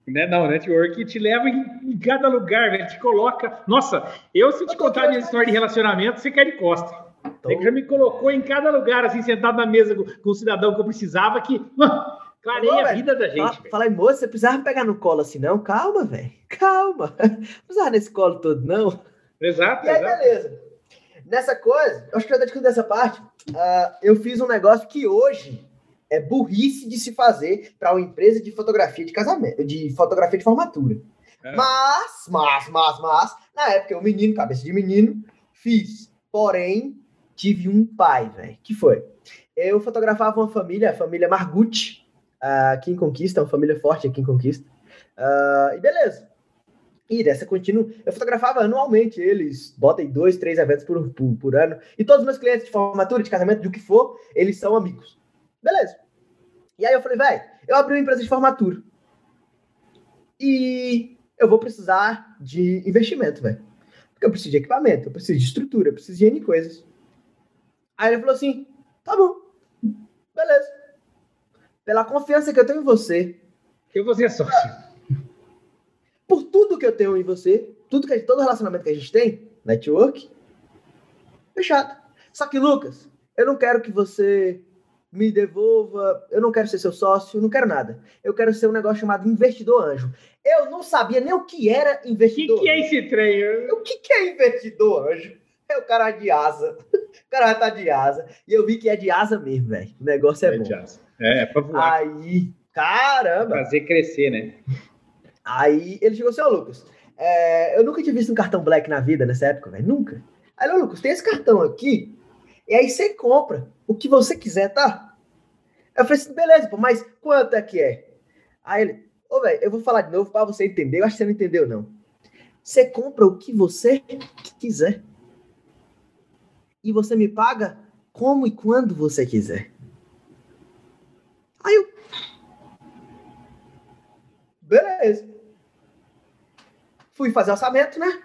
Né? Não, network te leva em, em cada lugar, velho. Te coloca. Nossa, eu se te contar a minha história de relacionamento, você quer de costa. Então... Ele já me colocou em cada lugar, assim, sentado na mesa com, com o cidadão que eu precisava, que clareia a vida da gente. Fala, falei, moça, você precisava me pegar no colo assim, não? Calma, velho. Calma. Não precisava nesse colo todo, não. Exato. E aí, exato. beleza. Nessa coisa, eu acho que eu estar discutindo dessa parte. Uh, eu fiz um negócio que hoje é burrice de se fazer para uma empresa de fotografia de casamento, de fotografia de formatura. É. Mas, mas, mas, mas, na época eu, menino, cabeça de menino, fiz. Porém, tive um pai, velho. Que foi? Eu fotografava uma família, a família Margutti, uh, aqui em Conquista, uma família forte aqui em Conquista. Uh, e beleza. E dessa contínua, eu fotografava anualmente eles, botem dois, três eventos por, por, por, ano. E todos os meus clientes de formatura, de casamento, do que for, eles são amigos. Beleza. E aí eu falei, velho, eu abri uma empresa de formatura. E eu vou precisar de investimento, velho. Porque eu preciso de equipamento, eu preciso de estrutura, eu preciso de N coisas. Aí ele falou assim: tá bom, beleza. Pela confiança que eu tenho em você. Eu vou ser sócio por tudo que eu tenho em você, tudo que todo relacionamento que a gente tem, network, fechado. Só que, Lucas, eu não quero que você me devolva, eu não quero ser seu sócio, não quero nada. Eu quero ser um negócio chamado investidor anjo. Eu não sabia nem o que era investidor. O que, que, é esse trem? O que, que é investidor anjo? É o cara de asa. O cara tá de asa. E eu vi que é de asa mesmo, velho. O negócio é, é bom. De asa. É, é pra voar. Aí, caramba. Fazer crescer, né? Aí ele chegou assim, ô Lucas, é, eu nunca tinha visto um cartão black na vida nessa época, velho, nunca. Aí, ô Lucas, tem esse cartão aqui, e aí você compra o que você quiser, tá? Eu falei assim, beleza, pô, mas quanto é que é? Aí ele, ô, velho, eu vou falar de novo para você entender, eu acho que você não entendeu, não. Você compra o que você quiser. E você me paga como e quando você quiser. Aí eu. Beleza. Fui fazer orçamento, né?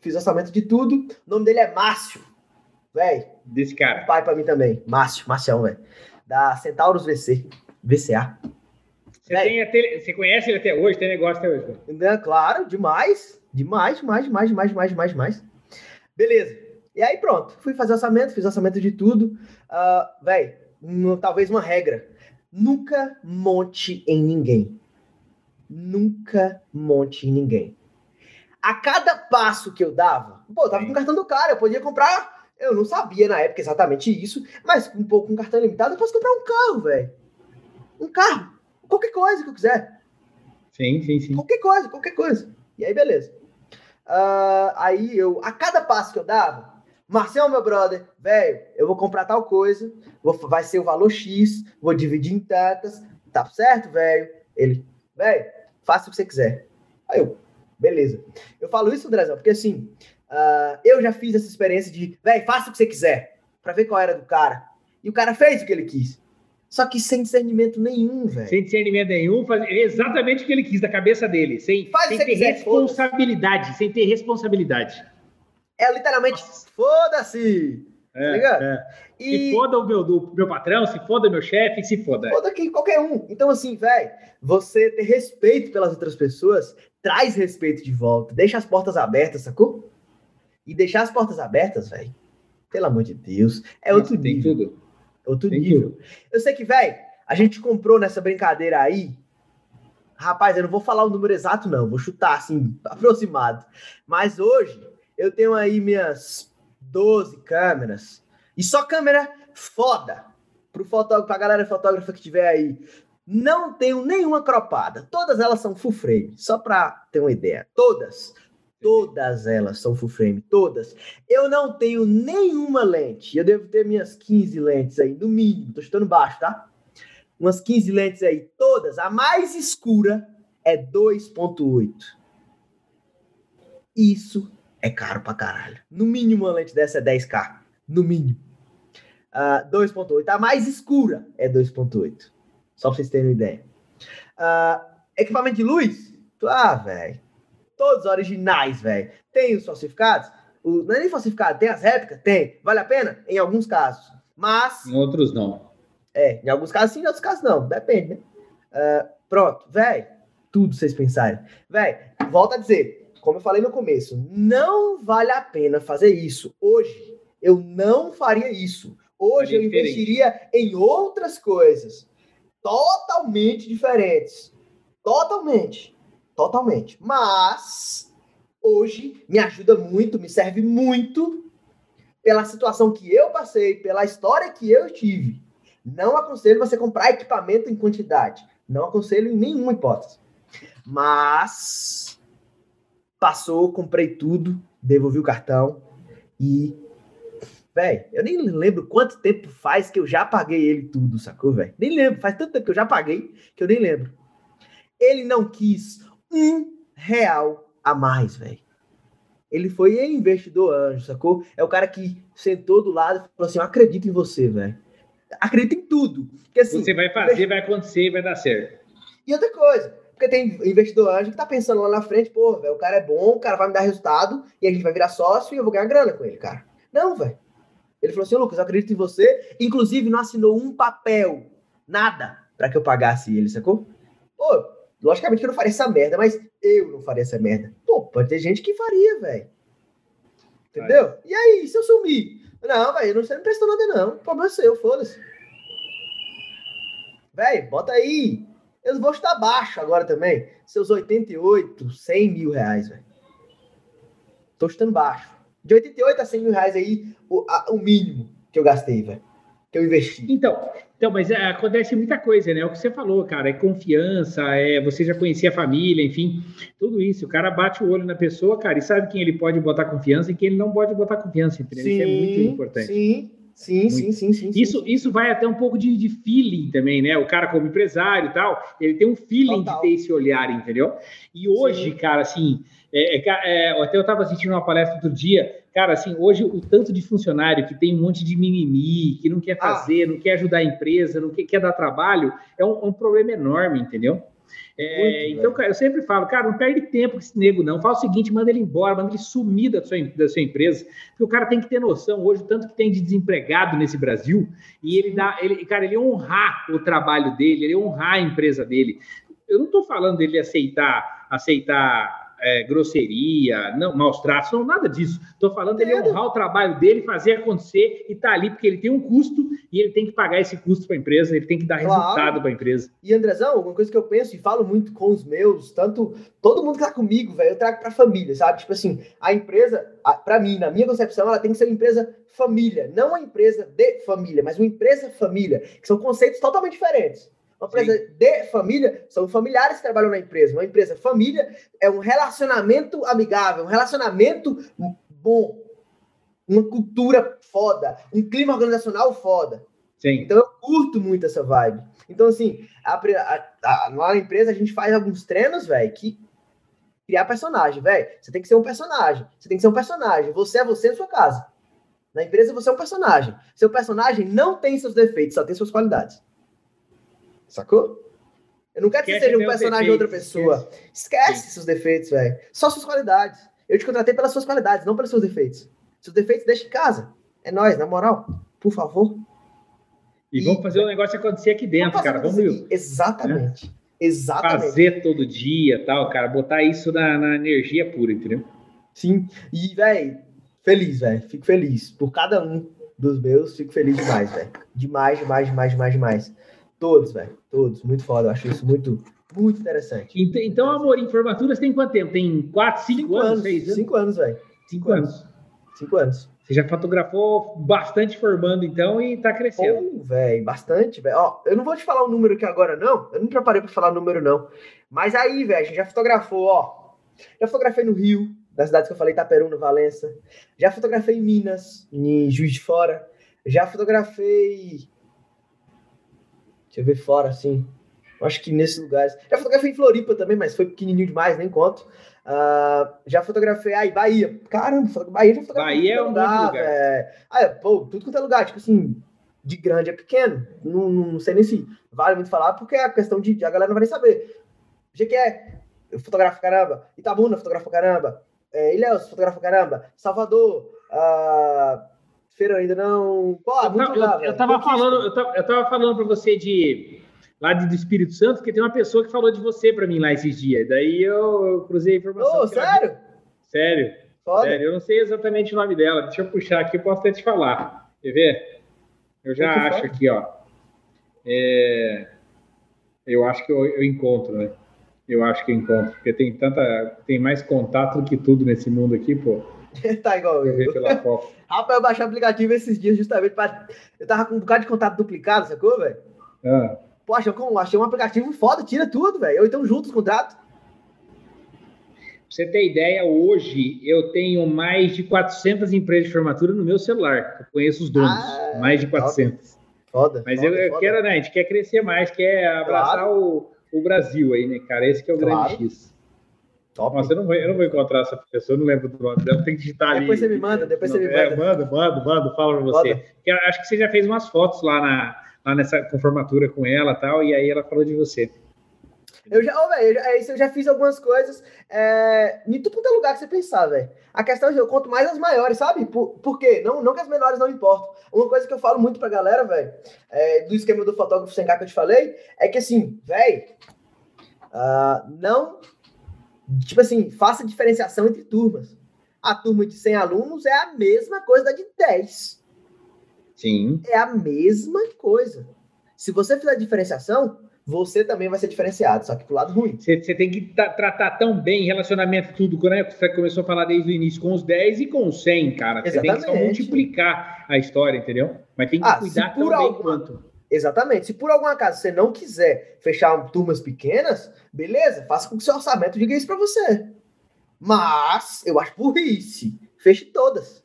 Fiz orçamento de tudo. O nome dele é Márcio. Véi. Desse cara. Pai pra mim também. Márcio, Marcião, velho. Da Centauros VC. VCA. Você, tem até, você conhece ele até hoje? Tem negócio até hoje? Né? Claro, demais. Demais, demais, demais, demais, demais, demais, demais. Beleza. E aí pronto. Fui fazer orçamento, fiz orçamento de tudo. Uh, véi, talvez uma regra. Nunca monte em ninguém. Nunca monte em ninguém a cada passo que eu dava, pô, eu tava com o cartão do cara, eu podia comprar. Eu não sabia na época exatamente isso, mas um pouco com cartão limitado, eu posso comprar um carro, velho. Um carro. Qualquer coisa que eu quiser. Sim, sim, sim. Qualquer coisa, qualquer coisa. E aí, beleza. Uh, aí eu, a cada passo que eu dava, Marcelo, meu brother, velho, eu vou comprar tal coisa, vou, vai ser o valor X, vou dividir em tantas, tá certo, velho? Ele, velho, faça o que você quiser. Aí eu, Beleza. Eu falo isso, Andrezão, porque assim, uh, eu já fiz essa experiência de, velho, faça o que você quiser, para ver qual era do cara. E o cara fez o que ele quis. Só que sem discernimento nenhum, velho. Sem discernimento nenhum, faz exatamente o que ele quis da cabeça dele. Sem, sem se ter quiser, responsabilidade. Sem ter responsabilidade. É literalmente, foda-se! É, ligado? é. E Se foda o meu, do, meu patrão, se foda meu chefe, se foda. foda quem, qualquer um. Então, assim, velho, você ter respeito pelas outras pessoas traz respeito de volta. Deixa as portas abertas, sacou? E deixar as portas abertas, velho, pelo amor de Deus, é outro tem nível. tudo. Outro Tem nível. tudo. Eu sei que, velho, a gente comprou nessa brincadeira aí. Rapaz, eu não vou falar o número exato, não. Vou chutar, assim, aproximado. Mas hoje, eu tenho aí minhas 12 câmeras. E só câmera foda. Pro fotógrafo, pra galera fotógrafa que tiver aí. Não tenho nenhuma cropada. Todas elas são full frame. Só pra ter uma ideia. Todas. Todas elas são full frame. Todas. Eu não tenho nenhuma lente. Eu devo ter minhas 15 lentes aí, no mínimo. Tô chutando baixo, tá? Umas 15 lentes aí, todas. A mais escura é 2.8. Isso é caro pra caralho. No mínimo, uma lente dessa é 10k. No mínimo. Ah, 2.8. A mais escura é 2.8. Só pra vocês terem uma ideia. Ah, equipamento de luz? Ah, velho. Todos originais, velho. Tem os falsificados? O, não é nem falsificado, tem as réplicas? Tem. Vale a pena? Em alguns casos. Mas. Em outros não. É, em alguns casos sim, em outros casos não. Depende, né? Ah, pronto, velho. Tudo vocês pensarem. Velho, volta a dizer, como eu falei no começo, não vale a pena fazer isso. Hoje, eu não faria isso. Hoje Faria eu investiria em outras coisas totalmente diferentes. Totalmente. Totalmente. Mas hoje me ajuda muito, me serve muito pela situação que eu passei, pela história que eu tive. Não aconselho você comprar equipamento em quantidade. Não aconselho em nenhuma hipótese. Mas passou, comprei tudo, devolvi o cartão e. Véi, eu nem lembro quanto tempo faz que eu já paguei ele tudo, sacou, velho? Nem lembro, faz tanto tempo que eu já paguei que eu nem lembro. Ele não quis um real a mais, velho. Ele foi investidor anjo, sacou? É o cara que sentou do lado e falou assim: Eu acredito em você, velho. Acredita em tudo. Porque, assim, Você vai fazer, vai acontecer e vai dar certo. e outra coisa, porque tem investidor anjo que tá pensando lá na frente, pô, velho, o cara é bom, o cara vai me dar resultado, e a gente vai virar sócio e eu vou ganhar grana com ele, cara. Não, velho. Ele falou assim, "Ô, Lucas, eu acredito em você. Inclusive, não assinou um papel, nada, pra que eu pagasse ele, sacou? Pô, logicamente que eu não faria essa merda, mas eu não faria essa merda. Pô, pode ter gente que faria, velho. Entendeu? E aí, se eu sumir? Não, velho, não- você não prestou nada, não. O problema é seu, foda-se. Velho, bota aí. Eu vou estar baixo agora também. Seus 88, 100 mil reais, velho. Tô chutando baixo. De 88 a 100 mil reais aí, o, a- o mínimo que eu gastei, velho. Que eu investi. Então, então, mas é, acontece muita coisa, né? É o que você falou, cara. É confiança, é você já conhecia a família, enfim, tudo isso. O cara bate o olho na pessoa, cara, e sabe quem ele pode botar confiança e quem ele não pode botar confiança, entendeu? isso é muito importante. Sim, sim, sim, sim, sim. Isso, isso vai até um pouco de, de feeling também, né? O cara, como empresário e tal, ele tem um feeling de ter esse olhar, entendeu? E hoje, cara, assim, é, é, é, até eu estava assistindo uma palestra outro dia, cara, assim, hoje o tanto de funcionário que tem um monte de mimimi, que não quer Ah. fazer, não quer ajudar a empresa, não quer, quer dar trabalho, é um problema enorme, entendeu? É, então, cara, eu sempre falo, cara, não perde tempo com esse nego, não. Fala o seguinte, manda ele embora, manda ele sumir da sua, da sua empresa, porque o cara tem que ter noção hoje, tanto que tem de desempregado nesse Brasil, e ele dá, ele, cara, ele honrar o trabalho dele, ele honrar a empresa dele. Eu não estou falando dele aceitar, aceitar é, grosseria, não, maus tratos, não, nada disso. Estou falando dele honrar o trabalho dele, fazer acontecer e tá ali, porque ele tem um custo e ele tem que pagar esse custo para a empresa, ele tem que dar Claro. resultado para a empresa. E Andrezão, uma coisa que eu penso e falo muito com os meus, tanto todo mundo que tá comigo, velho, eu trago pra família, sabe? Tipo assim, a empresa, a, pra mim, na minha concepção, ela tem que ser uma empresa família, não uma empresa de família, mas uma empresa família, que são conceitos totalmente diferentes. Uma empresa de família são familiares que trabalham na empresa. Uma empresa família é um relacionamento amigável, um relacionamento bom, uma cultura foda, um clima organizacional foda. Sim. Então eu curto muito essa vibe. Então, assim, a, a- a- lá na empresa a gente faz alguns treinos, velho, que criar personagem, velho. Você tem que ser um personagem. Você tem que ser um personagem. Você é você na sua casa. Na empresa você é um personagem. Seu personagem não tem seus defeitos, só tem suas qualidades. Sacou? Eu não quero que você seja um personagem de outra pessoa. Esquece, esquece seus defeitos, velho. Só suas qualidades. Eu te contratei pelas suas qualidades, não pelos seus defeitos. Seus defeitos deixa em casa. É nós, na moral. Por favor. E, e vamos fazer o um negócio acontecer aqui dentro, cara. Vamos Exatamente. Né? Exatamente. Fazer todo dia, tal, cara. Botar isso na, na energia pura, entendeu? Sim. E, velho, feliz, velho. Fico feliz. Por cada um dos meus, fico feliz demais, velho. Demais, demais, demais, demais, demais. Todos, velho. Todos. Muito foda. Eu acho isso muito, muito interessante. Então, amor, em formaturas tem quanto tempo? Tem quatro, cinco, cinco anos, seis anos? Cinco anos, velho. Cinco, cinco anos. anos. Cinco anos. Você já fotografou bastante formando, então, e tá crescendo. Oh, velho, bastante, velho. Ó, eu não vou te falar o número aqui agora, não. Eu não preparei para falar o número, não. Mas aí, velho, a gente já fotografou, ó. Já fotografei no Rio, nas cidades que eu falei, Itaperuna, Valença. Já fotografei em Minas, em Juiz de Fora. Já fotografei Eu ver fora, assim. Acho que nesses lugares. Já fotografei em Floripa também, mas foi pequenininho demais, nem conto. Uh, já fotografei aí, Bahia. Caramba, Bahia já fotografei. Bahia é um lugar. É... Ah, é, pô, tudo quanto é lugar. Tipo assim, de grande a pequeno. Não, não sei nem se vale muito falar, porque é a questão de. A galera não vai nem saber. é eu fotografo caramba. Itabuna, fotografo caramba. É, Ilhéus, fotografo caramba. Salvador. Uh feira ainda não. Pô, eu, muito eu, eu, tava falando, eu tava, eu tava falando para você de lá de, do Espírito Santo, porque tem uma pessoa que falou de você para mim lá esses dias. Daí eu, eu cruzei a informação. Ô, sério? Ela... Sério. Foda. Sério, eu não sei exatamente o nome dela. Deixa eu puxar aqui, eu posso até te falar. Quer ver? Eu já acho aqui, ó. É... Eu acho que eu, eu encontro, né? Eu acho que eu encontro, porque tem tanta, tem mais contato do que tudo nesse mundo aqui, pô. tá igual eu. Rapaz, eu baixei o aplicativo esses dias justamente para. Eu tava com um bocado de contato duplicado, sacou, velho? Ah. Poxa, eu achei um aplicativo foda, tira tudo, velho. Ou então juntos os contratos. Pra você ter ideia, hoje eu tenho mais de 400 empresas de formatura no meu celular. Eu conheço os donos, ah, mais de 400. Foda. Mas foda, eu, foda. quero, né? A gente quer crescer mais, quer abraçar claro. o, o Brasil aí, né, cara? Esse que é o claro. grande X. Top. Nossa, eu não, vou, eu não vou encontrar essa pessoa, eu não lembro do nome dela, tem que digitar ali. Depois você me manda, depois você me é, manda. manda, manda, manda, fala pra você. Acho que você já fez umas fotos lá, na, lá nessa conformatura com ela e tal, e aí ela falou de você. Eu já, oh, velho, é isso, eu já fiz algumas coisas é, em tudo quanto é lugar que você pensar, velho. A questão é que eu conto mais as maiores, sabe? Por, por quê? Não, não que as menores não importam. Uma coisa que eu falo muito pra galera, velho, é, do esquema do fotógrafo sem cá que eu te falei, é que assim, velho, uh, não tipo assim, faça diferenciação entre turmas. A turma de 100 alunos é a mesma coisa da de 10. Sim. É a mesma coisa. Se você fizer diferenciação, você também vai ser diferenciado, só que pro lado ruim. Você, você tem que tratar tão bem relacionamento, tudo, né? Você começou a falar desde o início, com os 10 e com os 100, cara. Você Exatamente. tem que só multiplicar a história, entendeu? Mas tem que ah, cuidar tão bem quanto. Exatamente. Se por algum acaso você não quiser fechar turmas pequenas, beleza, faça com que seu orçamento diga isso para você. Mas eu acho burrice. Feche todas.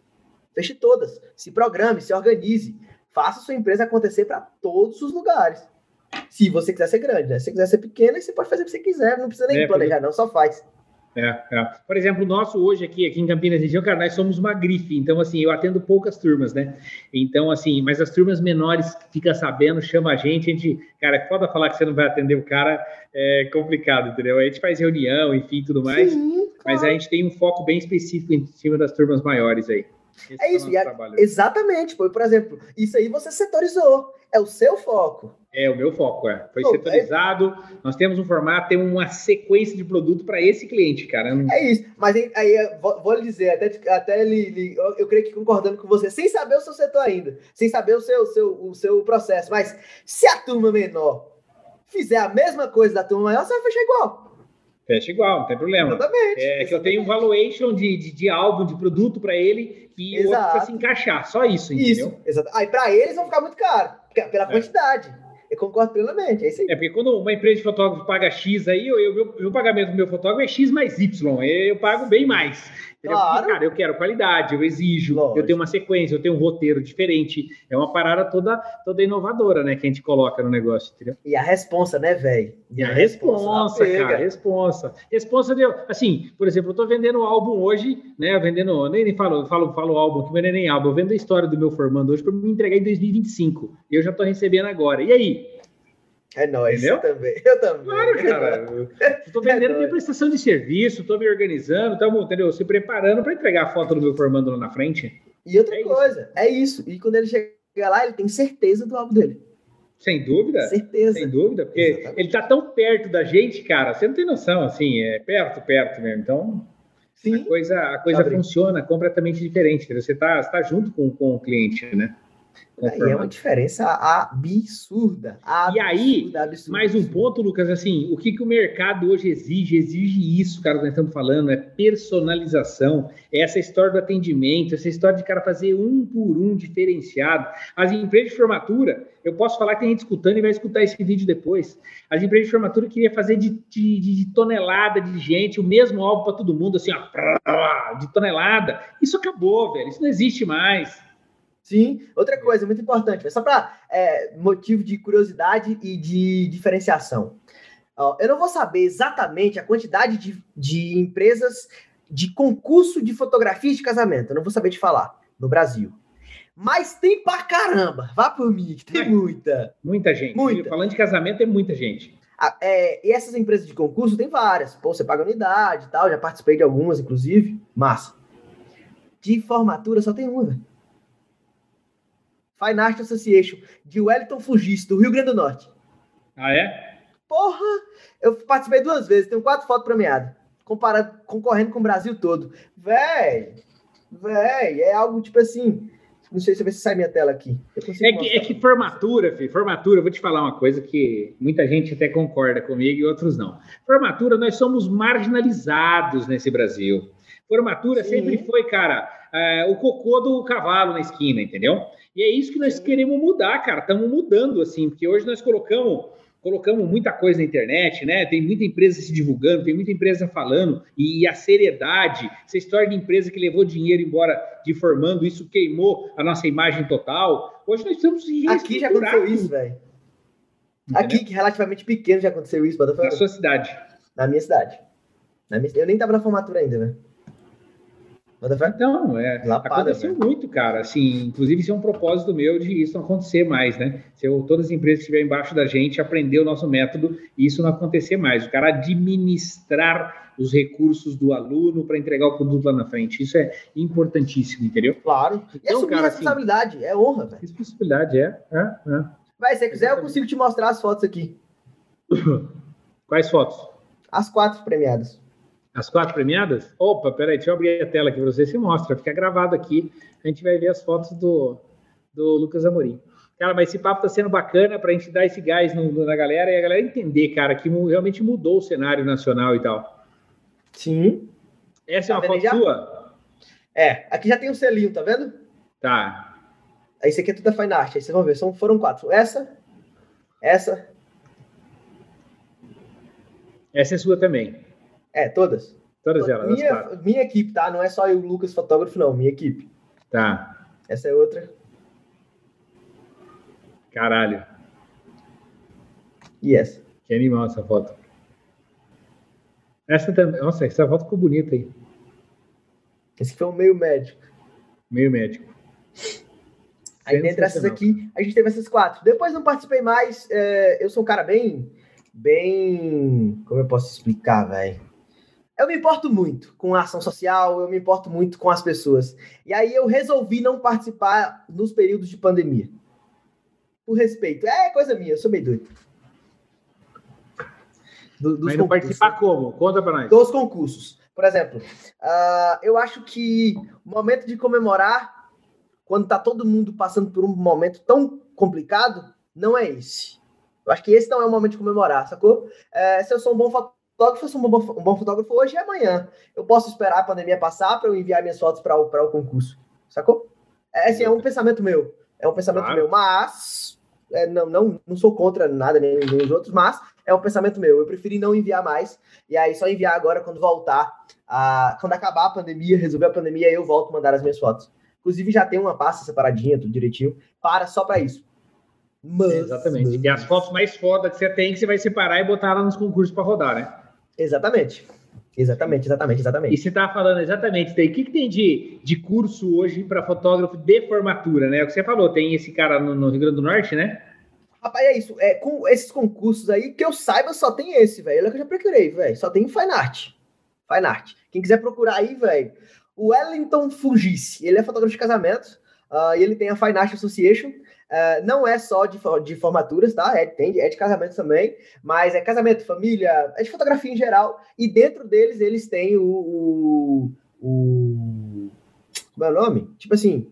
Feche todas. Se programe, se organize. Faça sua empresa acontecer para todos os lugares. Se você quiser ser grande, né? Se você quiser ser pequena, você pode fazer o que você quiser. Não precisa nem é, planejar, não, só faz. É, é. Por exemplo, o nosso hoje aqui, aqui em Campinas região, cara, nós somos uma grife, então assim, eu atendo poucas turmas, né? Então, assim, mas as turmas menores fica sabendo, chama a gente, a gente, cara, é foda falar que você não vai atender o cara, é complicado, entendeu? A gente faz reunião, enfim, tudo mais, Sim, claro. mas a gente tem um foco bem específico em cima das turmas maiores aí. Esse é isso, é, exatamente, por exemplo, isso aí você setorizou, é o seu foco. É, o meu foco, é. Foi setorizado. É... Nós temos um formato, tem uma sequência de produto para esse cliente, cara. Não... É isso. Mas aí, vou, vou lhe dizer, até, até ele, eu, eu, creio que concordando com você, sem saber o seu setor ainda, sem saber o seu, seu, o seu processo. Mas se a turma menor fizer a mesma coisa da turma maior, você vai fechar igual. Fecha igual, não tem problema. Exatamente. É exatamente. que eu tenho um valuation de, de, de álbum, de produto para ele, e o outro para se encaixar. Só isso, entendeu? Isso, exato. Aí para eles vão ficar muito caro, pela é. quantidade. Eu concordo plenamente, é isso aí. É porque quando uma empresa de fotógrafo paga X aí, eu, eu, meu pagamento do meu fotógrafo é X mais Y, eu pago bem mais. Claro. Cara, eu quero qualidade, eu exijo, Lógico. eu tenho uma sequência, eu tenho um roteiro diferente. É uma parada toda, toda inovadora, né, que a gente coloca no negócio, entendeu? E a responsa, né, velho? E a, a responsa, responsa cara, responsa. Responsa deu, assim, por exemplo, eu tô vendendo um álbum hoje, né, vendendo, nem, nem falo, falo, falo álbum mas não é nem álbum, eu vendo a história do meu formando hoje para me entregar em 2025. E eu já tô recebendo agora. E aí? É nóis, eu também. Eu também. Claro, cara. Estou vendendo é minha prestação de serviço, estou me organizando, estamos, entendeu? Se preparando para entregar a foto do meu formando lá na frente. E outra é coisa, isso. é isso. E quando ele chega lá, ele tem certeza do álbum dele. Sem dúvida. Certeza. Sem dúvida, porque Exatamente. ele tá tão perto da gente, cara, você não tem noção, assim, é perto, perto mesmo. Então, Sim. a coisa, a coisa funciona completamente diferente. Você tá, você tá junto com, com o cliente, né? Aí é uma diferença absurda. absurda e aí, absurda, mais um ponto, Lucas, assim, o que, que o mercado hoje exige? Exige isso, cara, que nós estamos falando, é personalização, é essa história do atendimento, essa história de cara fazer um por um diferenciado. As empresas de formatura, eu posso falar que tem gente escutando e vai escutar esse vídeo depois. As empresas de formatura queriam fazer de, de, de tonelada de gente, o mesmo álbum para todo mundo, assim, ó, de tonelada. Isso acabou, velho, isso não existe mais. Sim, outra coisa muito importante, só para é, motivo de curiosidade e de diferenciação. Eu não vou saber exatamente a quantidade de, de empresas de concurso de fotografia de casamento, eu não vou saber te falar, no Brasil. Mas tem pra caramba, vá por mim, que tem muita. Muita gente. Muita. Falando de casamento, tem muita gente. É, e essas empresas de concurso tem várias. Pô, você paga unidade e tal, já participei de algumas, inclusive. Massa. De formatura só tem uma, velho. Fine Art Association, de Wellington Fugis, do Rio Grande do Norte. Ah, é? Porra! Eu participei duas vezes, tenho quatro fotos premiadas. Comparado, concorrendo com o Brasil todo. Véi! Véi, é algo tipo assim. Não sei se você sai minha tela aqui. É que, é que, formatura, filho, formatura, eu vou te falar uma coisa que muita gente até concorda comigo e outros não. Formatura, nós somos marginalizados nesse Brasil. Formatura Sim. sempre foi, cara, é, o cocô do cavalo na esquina, entendeu? E é isso que nós queremos mudar, cara. Estamos mudando, assim, porque hoje nós colocamos colocamos muita coisa na internet, né? Tem muita empresa se divulgando, tem muita empresa falando, e a seriedade, essa história de empresa que levou dinheiro embora de formando, isso queimou a nossa imagem total. Hoje nós estamos Aqui já aconteceu isso, velho. Aqui, que relativamente pequeno, já aconteceu isso, Na sua cidade. Na minha cidade. Na minha... Eu nem tava na formatura ainda, velho. Então, é, Lapada, aconteceu velho. muito, cara. Assim, inclusive, isso é um propósito meu de isso não acontecer mais, né? Se eu, todas as empresas que estiverem embaixo da gente aprender o nosso método e isso não acontecer mais. O cara administrar os recursos do aluno para entregar o produto lá na frente. Isso é importantíssimo, entendeu? Claro. Então, e assumir cara, responsabilidade, assim, é honra, velho. Responsabilidade, é. é, é. Vai, se você quiser, eu consigo te mostrar as fotos aqui. Quais fotos? As quatro premiadas. As quatro premiadas? Opa, peraí, deixa eu abrir a tela aqui para você se mostra. Fica gravado aqui. A gente vai ver as fotos do, do Lucas Amorim. Cara, mas esse papo está sendo bacana para a gente dar esse gás no, na galera e a galera entender, cara, que realmente mudou o cenário nacional e tal. Sim. Essa é tá é uma foto já? sua? É, aqui já tem um selinho, tá vendo? Tá. Aí esse aqui é tudo da Fine Art. Aí vocês vão ver, são, foram quatro. Essa, essa. Essa é sua também. É, todas. Todas elas. Minha, minha equipe, tá? Não é só eu, Lucas, fotógrafo, não. Minha equipe. Tá. Essa é outra. Caralho. E essa? Que animal essa foto. Essa também. Nossa, essa foto ficou bonita aí. Esse foi um meio médico. Meio médico. Aí dentre essas aqui, a gente teve essas quatro. Depois não participei mais. É, eu sou um cara bem. Bem. Como eu posso explicar, velho? Eu me importo muito com a ação social, eu me importo muito com as pessoas. E aí eu resolvi não participar nos períodos de pandemia. Por respeito. É coisa minha, eu sou meio doido. Do, Mas não participar como? Conta para nós. Dos concursos. Por exemplo, uh, eu acho que o momento de comemorar, quando tá todo mundo passando por um momento tão complicado, não é esse. Eu acho que esse não é o momento de comemorar, sacou? É, se eu sou um bom fotógrafo, fosse um bom, um bom fotógrafo hoje e amanhã. Eu posso esperar a pandemia passar para eu enviar minhas fotos para o, o concurso. Sacou? É, assim, é um pensamento meu. É um pensamento claro. meu. Mas, é, não, não, não sou contra nada, nem, nem os outros, mas é um pensamento meu. Eu preferi não enviar mais. E aí, só enviar agora quando voltar. A, quando acabar a pandemia, resolver a pandemia, eu volto a mandar as minhas fotos. Inclusive, já tem uma pasta separadinha, tudo direitinho, para só para isso. Mas, Exatamente. Mas... E as fotos mais fodas que você tem, que você vai separar e botar lá nos concursos para rodar, né? Exatamente. Exatamente, exatamente, exatamente. E você estava falando exatamente daí. O que, que tem de, de curso hoje para fotógrafo de formatura, né? É o que você falou, tem esse cara no, no, Rio Grande do Norte, né? Rapaz, é isso. É, com esses concursos aí, que eu saiba, só tem esse, velho. É que eu já procurei, velho. Só tem Fine Art. Fine Art. Quem quiser procurar aí, velho. O Wellington Fugice. Ele é fotógrafo de casamento. Uh, e ele tem a Fine Art Association. Uh, não é só de, de formaturas, tá? É, tem, é de casamento também. Mas é casamento, família, é de fotografia em geral. E dentro deles, eles têm o. o, o como é o nome? Tipo assim,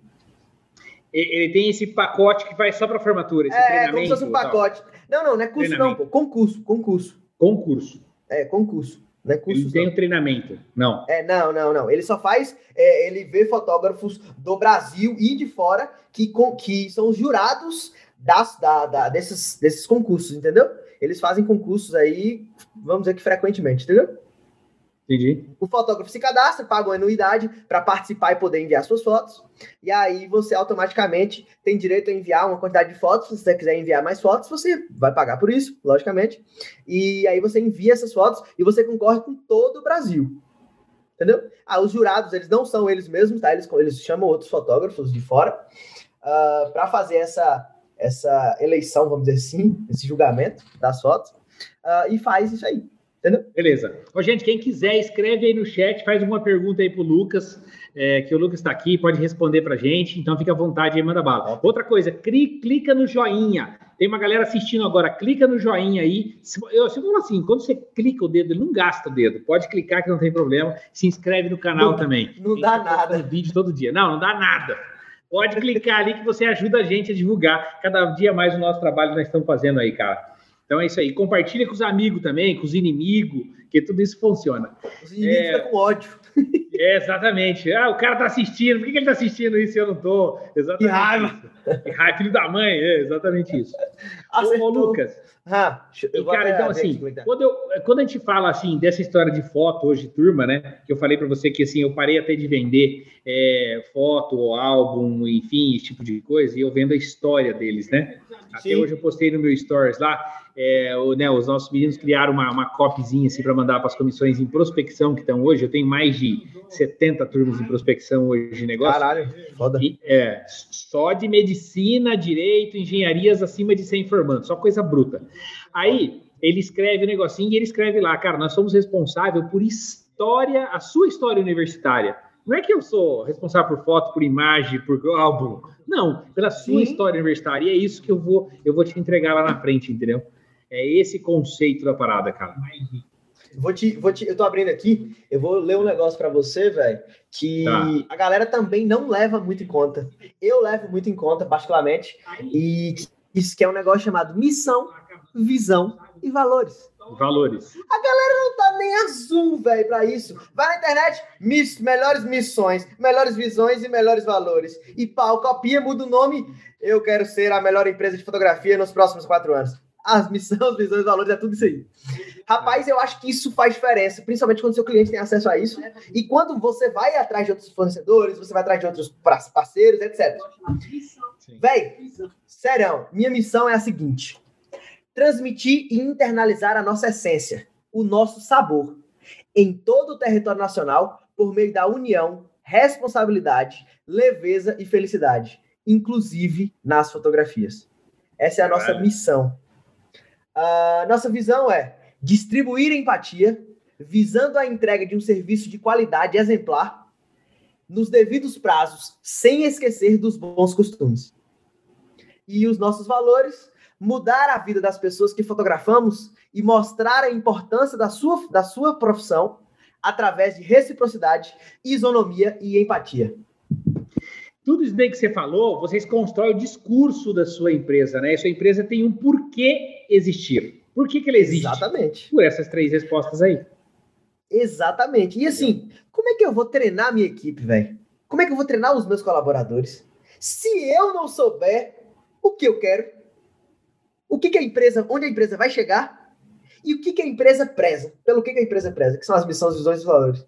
ele tem esse pacote que vai só para formatura, esse é, treinamento. É, como se fosse um pacote. Não, não, não é curso não, pô. Concurso, concurso. Concurso. É, concurso. Não é curso, ele tem o treinamento, não. É, não, não, não. Ele só faz, é, ele vê fotógrafos do Brasil e de fora que, com, que são os jurados das, da, da, desses, desses concursos, entendeu? Eles fazem concursos aí, vamos dizer que frequentemente, entendeu? Entendi. O fotógrafo se cadastra, paga uma anuidade para participar e poder enviar suas fotos. E aí você automaticamente tem direito a enviar uma quantidade de fotos. Se você quiser enviar mais fotos, você vai pagar por isso, logicamente. E aí você envia essas fotos e você concorre com todo o Brasil. Entendeu? Ah, os jurados, eles não são eles mesmos, tá? Eles, eles chamam outros fotógrafos de fora uh, ah, para fazer essa, essa eleição, vamos dizer assim, esse julgamento das fotos. Uh, e faz isso aí. Entendeu? Beleza. Ô, gente, quem quiser, escreve aí no chat, faz uma pergunta aí pro Lucas, é, que o Lucas está aqui, pode responder pra gente, então fica à vontade aí, manda bala. Outra coisa, cri, clica no joinha. Tem uma galera assistindo agora, clica no joinha aí. Eu sempre falo assim, quando você clica o dedo, ele não gasta o dedo. Pode clicar que não tem problema. Se inscreve no canal não, também. Não dá nada. Vídeo todo dia. Não, não dá nada. Pode clicar ali que você ajuda a gente a divulgar cada dia mais o nosso trabalho que nós estamos fazendo aí, cara. Então é isso aí. Compartilha com os amigos também, com os inimigos, que tudo isso funciona. Os inimigos é... ficam com ódio. É, exatamente. Ah, o cara tá assistindo, por que, que ele tá assistindo isso e eu não tô? Exatamente. Que raiva. Que raiva, filho da mãe, é exatamente isso. Ô, Lucas. Ah, e, cara, então assim, quando, eu, quando a gente fala assim dessa história de foto hoje, turma, né? Que eu falei para você que assim, eu parei até de vender é, foto, álbum, enfim, esse tipo de coisa, e eu vendo a história deles, né? Até hoje eu postei no meu stories lá é, o, né, os nossos meninos criaram uma, uma copyzinha assim, para mandar para as comissões em prospecção que estão hoje. Eu tenho mais de 70 turmas em prospecção hoje de negócio. Caralho, foda. E, é, só de medicina, direito, engenharias acima de 100 formandos, só coisa bruta. Aí ele escreve o negocinho e ele escreve lá, cara, nós somos responsáveis por história, a sua história universitária. Não é que eu sou responsável por foto, por imagem, por álbum. Não, pela sua Sim. história universitária. E é isso que eu vou, eu vou te entregar lá na frente, entendeu? É esse conceito da parada, cara. Vou te, vou te, eu tô abrindo aqui, eu vou ler um negócio para você, velho, que tá. a galera também não leva muito em conta. Eu levo muito em conta, particularmente, e isso que é um negócio chamado missão, visão e valores. Valores. A galera não tá nem azul, velho, pra isso. Vai na internet, miss, melhores missões, melhores visões e melhores valores. E pau, copia, muda o nome. Eu quero ser a melhor empresa de fotografia nos próximos quatro anos as missões, as visões, os valores, é tudo isso aí. Rapaz, eu acho que isso faz diferença, principalmente quando seu cliente tem acesso a isso e quando você vai atrás de outros fornecedores, você vai atrás de outros parceiros, etc. Véi, sério, minha missão é a seguinte: transmitir e internalizar a nossa essência, o nosso sabor, em todo o território nacional por meio da união, responsabilidade, leveza e felicidade, inclusive nas fotografias. Essa é a nossa missão. A nossa visão é distribuir empatia, visando a entrega de um serviço de qualidade exemplar, nos devidos prazos, sem esquecer dos bons costumes. E os nossos valores, mudar a vida das pessoas que fotografamos e mostrar a importância da sua, da sua profissão através de reciprocidade, isonomia e empatia. Tudo isso daí que você falou, vocês constroem o discurso da sua empresa, né? A sua empresa tem um porquê existir. Por que, que ela existe? Exatamente. Por essas três respostas aí. Exatamente. E assim, como é que eu vou treinar a minha equipe, velho? Como é que eu vou treinar os meus colaboradores? Se eu não souber o que eu quero, o que, que a empresa, onde a empresa vai chegar e o que, que a empresa preza, pelo que, que a empresa preza, que são as missões, visões e valores.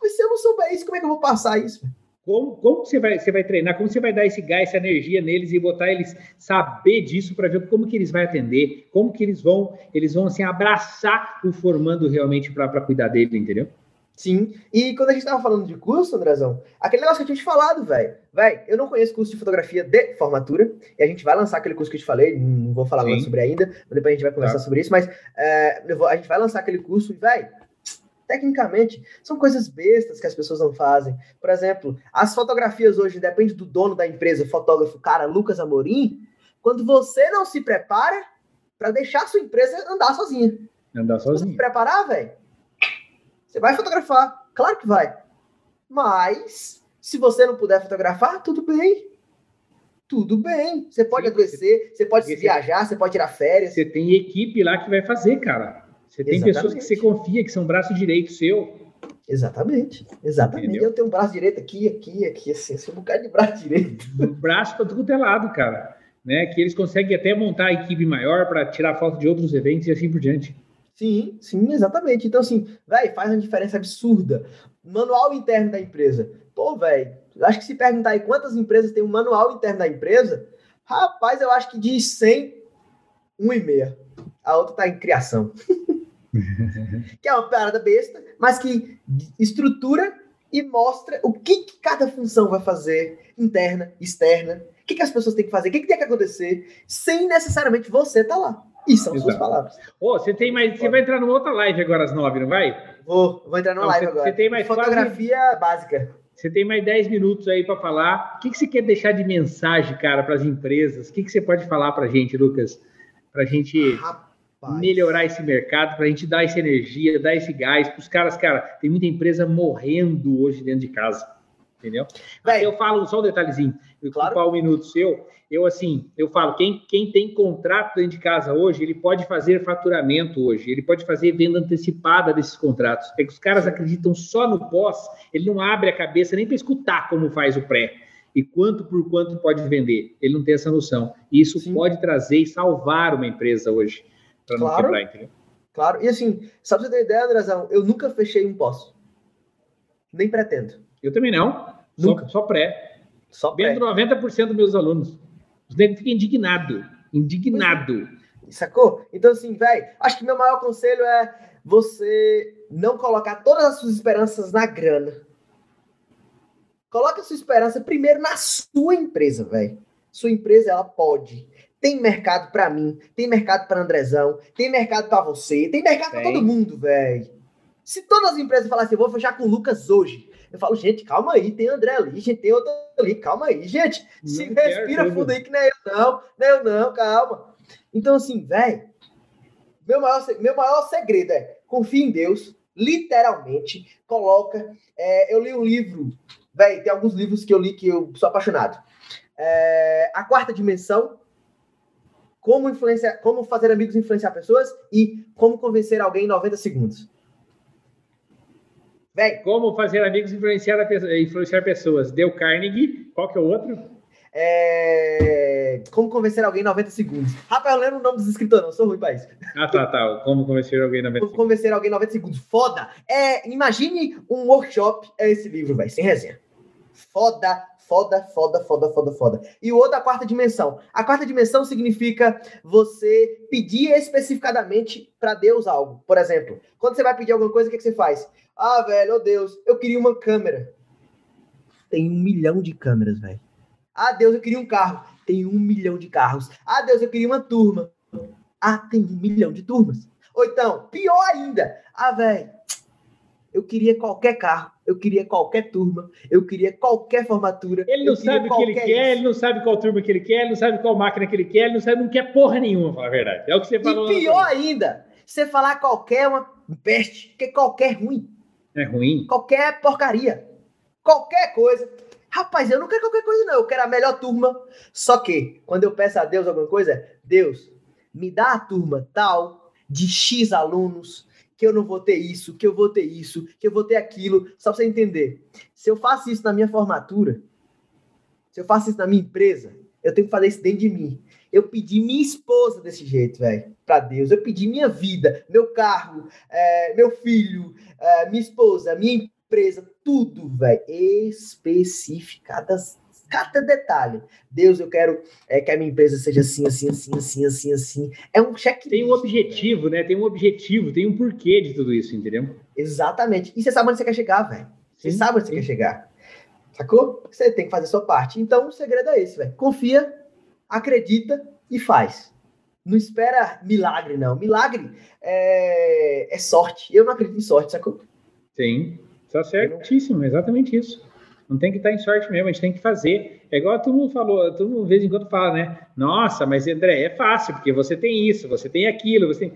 Mas se eu não souber isso, como é que eu vou passar isso? Véio? Como, como você, vai, você vai treinar? Como você vai dar esse gás, essa energia neles e botar eles saber disso para ver como que eles vão atender, como que eles vão, eles vão assim abraçar o formando realmente para cuidar dele, entendeu? Sim, e quando a gente tava falando de curso, Andrezão, aquele negócio que eu tinha te falado, velho. Velho, eu não conheço curso de fotografia de formatura, e a gente vai lançar aquele curso que eu te falei, não vou falar mais sobre ainda, depois a gente vai conversar tá. sobre isso, mas é, vou, a gente vai lançar aquele curso e, velho, tecnicamente, são coisas bestas que as pessoas não fazem. Por exemplo, as fotografias hoje, depende do dono da empresa, fotógrafo, cara, Lucas Amorim, quando você não se prepara para deixar sua empresa andar sozinha. Andar sozinha. Se preparar, velho você vai fotografar, claro que vai. Mas, se você não puder fotografar, tudo bem. Tudo bem. Você pode Sim, adoecer, você pode viajar, você pode tirar férias. Você tem equipe lá que vai fazer, cara. Você tem Exatamente. pessoas que você confia, que são braço direito seu. Exatamente, exatamente. Entendeu? Eu tenho um braço direito aqui, aqui, aqui, assim, assim um bocado de braço direito. Um braço para tudo é lado, cara. Né? Que eles conseguem até montar a equipe maior para tirar foto de outros eventos e assim por diante. Sim, sim, exatamente. Então, assim, velho, faz uma diferença absurda. Manual interno da empresa. Pô, velho, acho que se perguntar aí quantas empresas tem um manual interno da empresa, rapaz, eu acho que de 100, um e meia. A outra tá em criação. que é uma parada besta, mas que estrutura e mostra o que, que cada função vai fazer, interna, externa, o que, que as pessoas têm que fazer, o que, que tem que acontecer, sem necessariamente você estar tá lá. E são Exato. suas palavras. Oh, você tem mais. Você vai entrar numa outra live agora às nove, não vai? Vou, vou entrar numa live você, agora. Você tem mais fotografia quase... básica. Você tem mais 10 minutos aí para falar. O que, que você quer deixar de mensagem, cara, para as empresas? O que, que você pode falar para a gente, Lucas? Para a gente Rapaz. Melhorar esse mercado, para a gente dar essa energia, dar esse gás para os caras. Cara, tem muita empresa morrendo hoje dentro de casa. Entendeu? Véi, eu falo só um detalhezinho. Eu claro. um minuto seu eu assim, eu falo, quem, quem tem contrato dentro de casa hoje, ele pode fazer faturamento hoje, ele pode fazer venda antecipada desses contratos. É que os caras acreditam só no pós, ele não abre a cabeça nem para escutar como faz o pré e quanto por quanto pode vender. Ele não tem essa noção. E isso Sim. pode trazer e salvar uma empresa hoje para claro, não quebrar, entendeu? Claro, e assim, sabe você ter ideia, Andrazão? Eu nunca fechei um pós. Nem pretendo. Eu também não. Nunca. Só, só pré. Só pré. Vendo 90% dos meus alunos. Os negros ficam indignados. Indignado. Sacou? Então, assim, velho, acho que meu maior conselho é você não colocar todas as suas esperanças na grana. Coloque a sua esperança primeiro na sua empresa, velho. Sua empresa, ela pode. Tem mercado para mim, tem mercado para Andrezão, tem mercado para você, tem mercado para todo mundo, velho. Se todas as empresas falassem, eu vou fechar com o Lucas hoje, eu falo, gente, calma aí, tem André ali, gente, tem outro ali, calma aí, gente. Se não respira fundo aí, que não é eu, não, não é eu, não, calma. Então, assim, velho, meu maior, meu maior segredo é confia em Deus, literalmente, coloca. É, eu li um livro, velho, tem alguns livros que eu li que eu sou apaixonado. É, a quarta dimensão, como influenciar, como fazer amigos influenciar pessoas e como convencer alguém em 90 segundos. Véi. Como fazer amigos influenciar, influenciar pessoas. Deu Carnegie. Qual que é o outro? É... Como convencer alguém em 90 segundos. Rapaz, eu lembro o nome dos escritores, não sou ruim pra isso. Ah, tá, tá. Como convencer alguém em 90 segundos. Como convencer alguém em 90 segundos. Foda! É, imagine um workshop, é esse livro, velho, sem resenha. Foda, foda, foda, foda, foda, foda. E o outro, a quarta dimensão. A quarta dimensão significa você pedir especificadamente para Deus algo. Por exemplo, quando você vai pedir alguma coisa, o que, que você faz? Ah, velho, oh Deus, eu queria uma câmera. Tem um milhão de câmeras, velho. Ah, Deus, eu queria um carro. Tem um milhão de carros. Ah, Deus, eu queria uma turma. Ah, tem um milhão de turmas. Ou então, pior ainda. Ah, velho, eu queria qualquer carro, eu queria qualquer turma, eu queria qualquer formatura. Ele não sabe o que ele quer, isso. ele não sabe qual turma que ele quer, ele não sabe qual máquina que ele quer, ele não sabe, não quer porra nenhuma, falar a verdade. É o que você falou. E pior ainda, você falar qualquer uma peste, que qualquer ruim. É ruim. Qualquer porcaria. Qualquer coisa. Rapaz, eu não quero qualquer coisa, não. Eu quero a melhor turma. Só que, quando eu peço a Deus alguma coisa, Deus, me dá a turma tal, de X alunos, que eu não vou ter isso, que eu vou ter isso, que eu vou ter aquilo. Só pra você entender. Se eu faço isso na minha formatura, se eu faço isso na minha empresa, eu tenho que fazer isso dentro de mim. Eu pedi minha esposa desse jeito, velho, para Deus. Eu pedi minha vida, meu carro, é, meu filho, é, minha esposa, minha empresa, tudo, velho, especificadas cada detalhe. Deus, eu quero é, que a minha empresa seja assim, assim, assim, assim, assim, assim. É um check. Tem um objetivo, né? Tem um objetivo, tem um porquê de tudo isso, entendeu? Exatamente. E você sabe onde você quer chegar, velho. Você sabe onde você quer chegar. Sacou? Você tem que fazer a sua parte. Então, o segredo é esse, velho. Confia, acredita e faz. Não espera milagre, não. Milagre é, é sorte. Eu não acredito em sorte, sacou? Sim, tá certíssimo, exatamente isso. Não tem que estar em sorte mesmo, a gente tem que fazer. É igual todo mundo falou, todo mundo de vez em quando fala, né? Nossa, mas André, é fácil, porque você tem isso, você tem aquilo, você tem.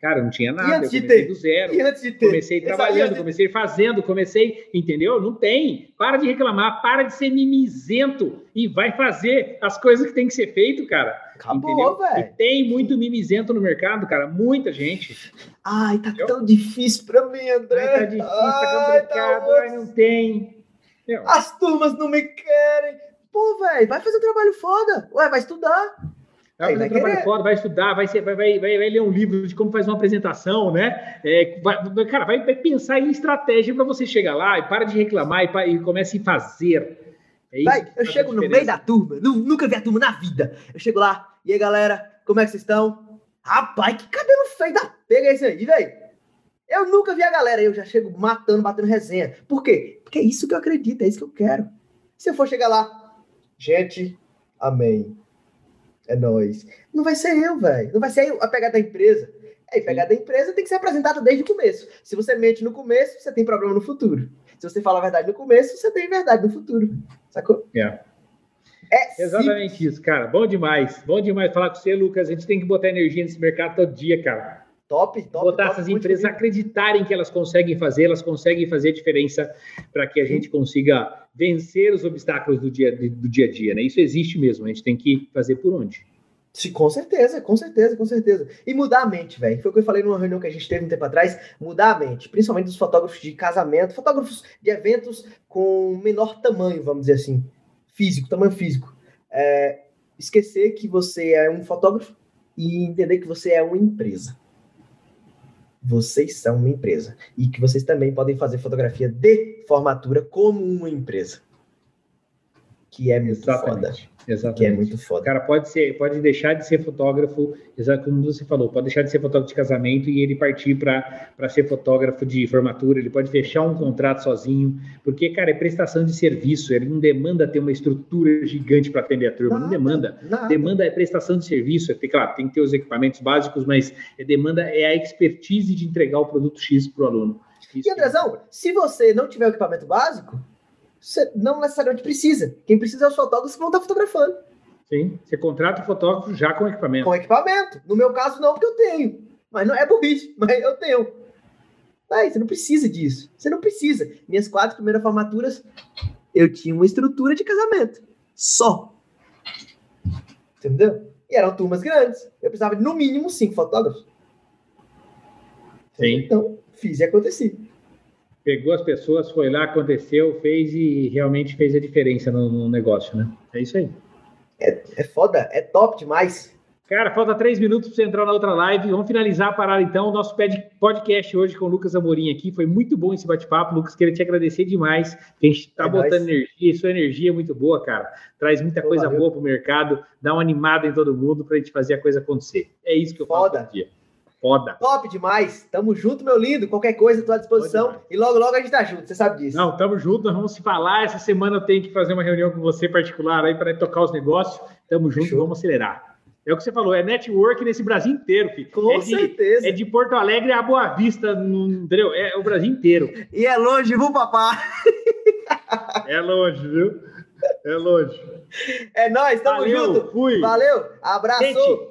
Cara, não tinha nada. E antes de ter? do zero. E antes de ter? Comecei trabalhando, comecei fazendo, comecei, entendeu? Não tem. Para de reclamar, para de ser mimizento e vai fazer as coisas que tem que ser feito, cara. Acabou, velho. E tem muito mimizento no mercado, cara. Muita gente. Ai, tá entendeu? tão difícil pra mim, André. Ai, tá difícil, tá complicado. Tá Ai, não tem. As turmas não me querem. Pô, velho, vai fazer um trabalho foda. Ué, vai estudar. Vai fazer um trabalho foda, vai estudar, vai, ser, vai, vai, vai, vai, ler um livro de como faz uma apresentação, né? É, vai, cara, vai, vai, pensar em estratégia para você chegar lá e para de reclamar e, e comece a fazer. É vai, eu chego no meio da turma, nunca vi a turma na vida. Eu chego lá, e aí galera, como é que vocês estão? Rapaz, que cabelo feio da pega esse aí, velho. Eu nunca vi a galera, eu já chego matando, batendo resenha. Por quê? Porque é isso que eu acredito, é isso que eu quero. Se eu for chegar lá, gente, amém é nós. Não vai ser eu, velho. Não vai ser eu a pegada da empresa. É, a pegada da empresa tem que ser apresentada desde o começo. Se você mente no começo, você tem problema no futuro. Se você fala a verdade no começo, você tem verdade no futuro. Sacou? É. É Exatamente simples. isso, cara. Bom demais. Bom demais falar com você, Lucas. A gente tem que botar energia nesse mercado todo dia, cara. Top, top. Botar top, essas empresas acreditarem que elas conseguem fazer, elas conseguem fazer diferença para que a gente consiga vencer os obstáculos do dia, do dia a dia, né? Isso existe mesmo, a gente tem que fazer por onde. Sim, com certeza, com certeza, com certeza. E mudar a mente, velho. Foi o que eu falei numa reunião que a gente teve um tempo atrás. Mudar a mente, principalmente dos fotógrafos de casamento, fotógrafos de eventos com menor tamanho, vamos dizer assim, físico, tamanho físico. É, esquecer que você é um fotógrafo e entender que você é uma empresa vocês são uma empresa e que vocês também podem fazer fotografia de formatura como uma empresa. Que é muito Exatamente. foda. Exatamente. Que é muito foda. Cara, pode ser, pode deixar de ser fotógrafo, exato como você falou, pode deixar de ser fotógrafo de casamento e ele partir para ser fotógrafo de formatura, ele pode fechar um contrato sozinho, porque, cara, é prestação de serviço, ele não demanda ter uma estrutura gigante para atender a turma, nada, não demanda. Nada. Demanda é prestação de serviço, é, claro, tem que ter os equipamentos básicos, mas é demanda é a expertise de entregar o produto X para o aluno. Isso e Andrezão, é se você não tiver o equipamento básico, não necessariamente precisa. Quem precisa é os fotógrafos que vão estar fotografando. Sim, você contrata o fotógrafo já com equipamento. Com equipamento. No meu caso, não, porque eu tenho. Mas não é burrice, mas eu tenho. Aí, você não precisa disso. Você não precisa. Minhas quatro primeiras formaturas, eu tinha uma estrutura de casamento. Só. Entendeu? E eram turmas grandes. Eu precisava de, no mínimo, cinco fotógrafos. Sim. Então, fiz e aconteci pegou as pessoas, foi lá, aconteceu, fez e realmente fez a diferença no, no negócio, né? É isso aí. É, é foda, é top demais. Cara, falta três minutos para você entrar na outra live. Vamos finalizar a parada então. O nosso podcast hoje com o Lucas Amorim aqui. Foi muito bom esse bate-papo. Lucas, queria te agradecer demais. A gente está é botando nóis. energia, sua energia é muito boa, cara. Traz muita Pô, coisa valeu. boa para o mercado, dá uma animada em todo mundo para a gente fazer a coisa acontecer. É isso que eu Foda. faço dia. Foda. Top demais. Tamo junto, meu lindo. Qualquer coisa, tô à disposição. E logo, logo a gente tá junto, você sabe disso. Não, tamo junto, nós vamos se falar. Essa semana eu tenho que fazer uma reunião com você particular aí para tocar os negócios. Tamo junto, Show. vamos acelerar. É o que você falou, é network nesse Brasil inteiro, filho. Com é de, certeza. É de Porto Alegre a Boa Vista, entendeu? É o Brasil inteiro. E é longe, viu, papá? é longe, viu? É longe. É nóis, tamo Valeu, junto. Fui. Valeu, abraço. Gente,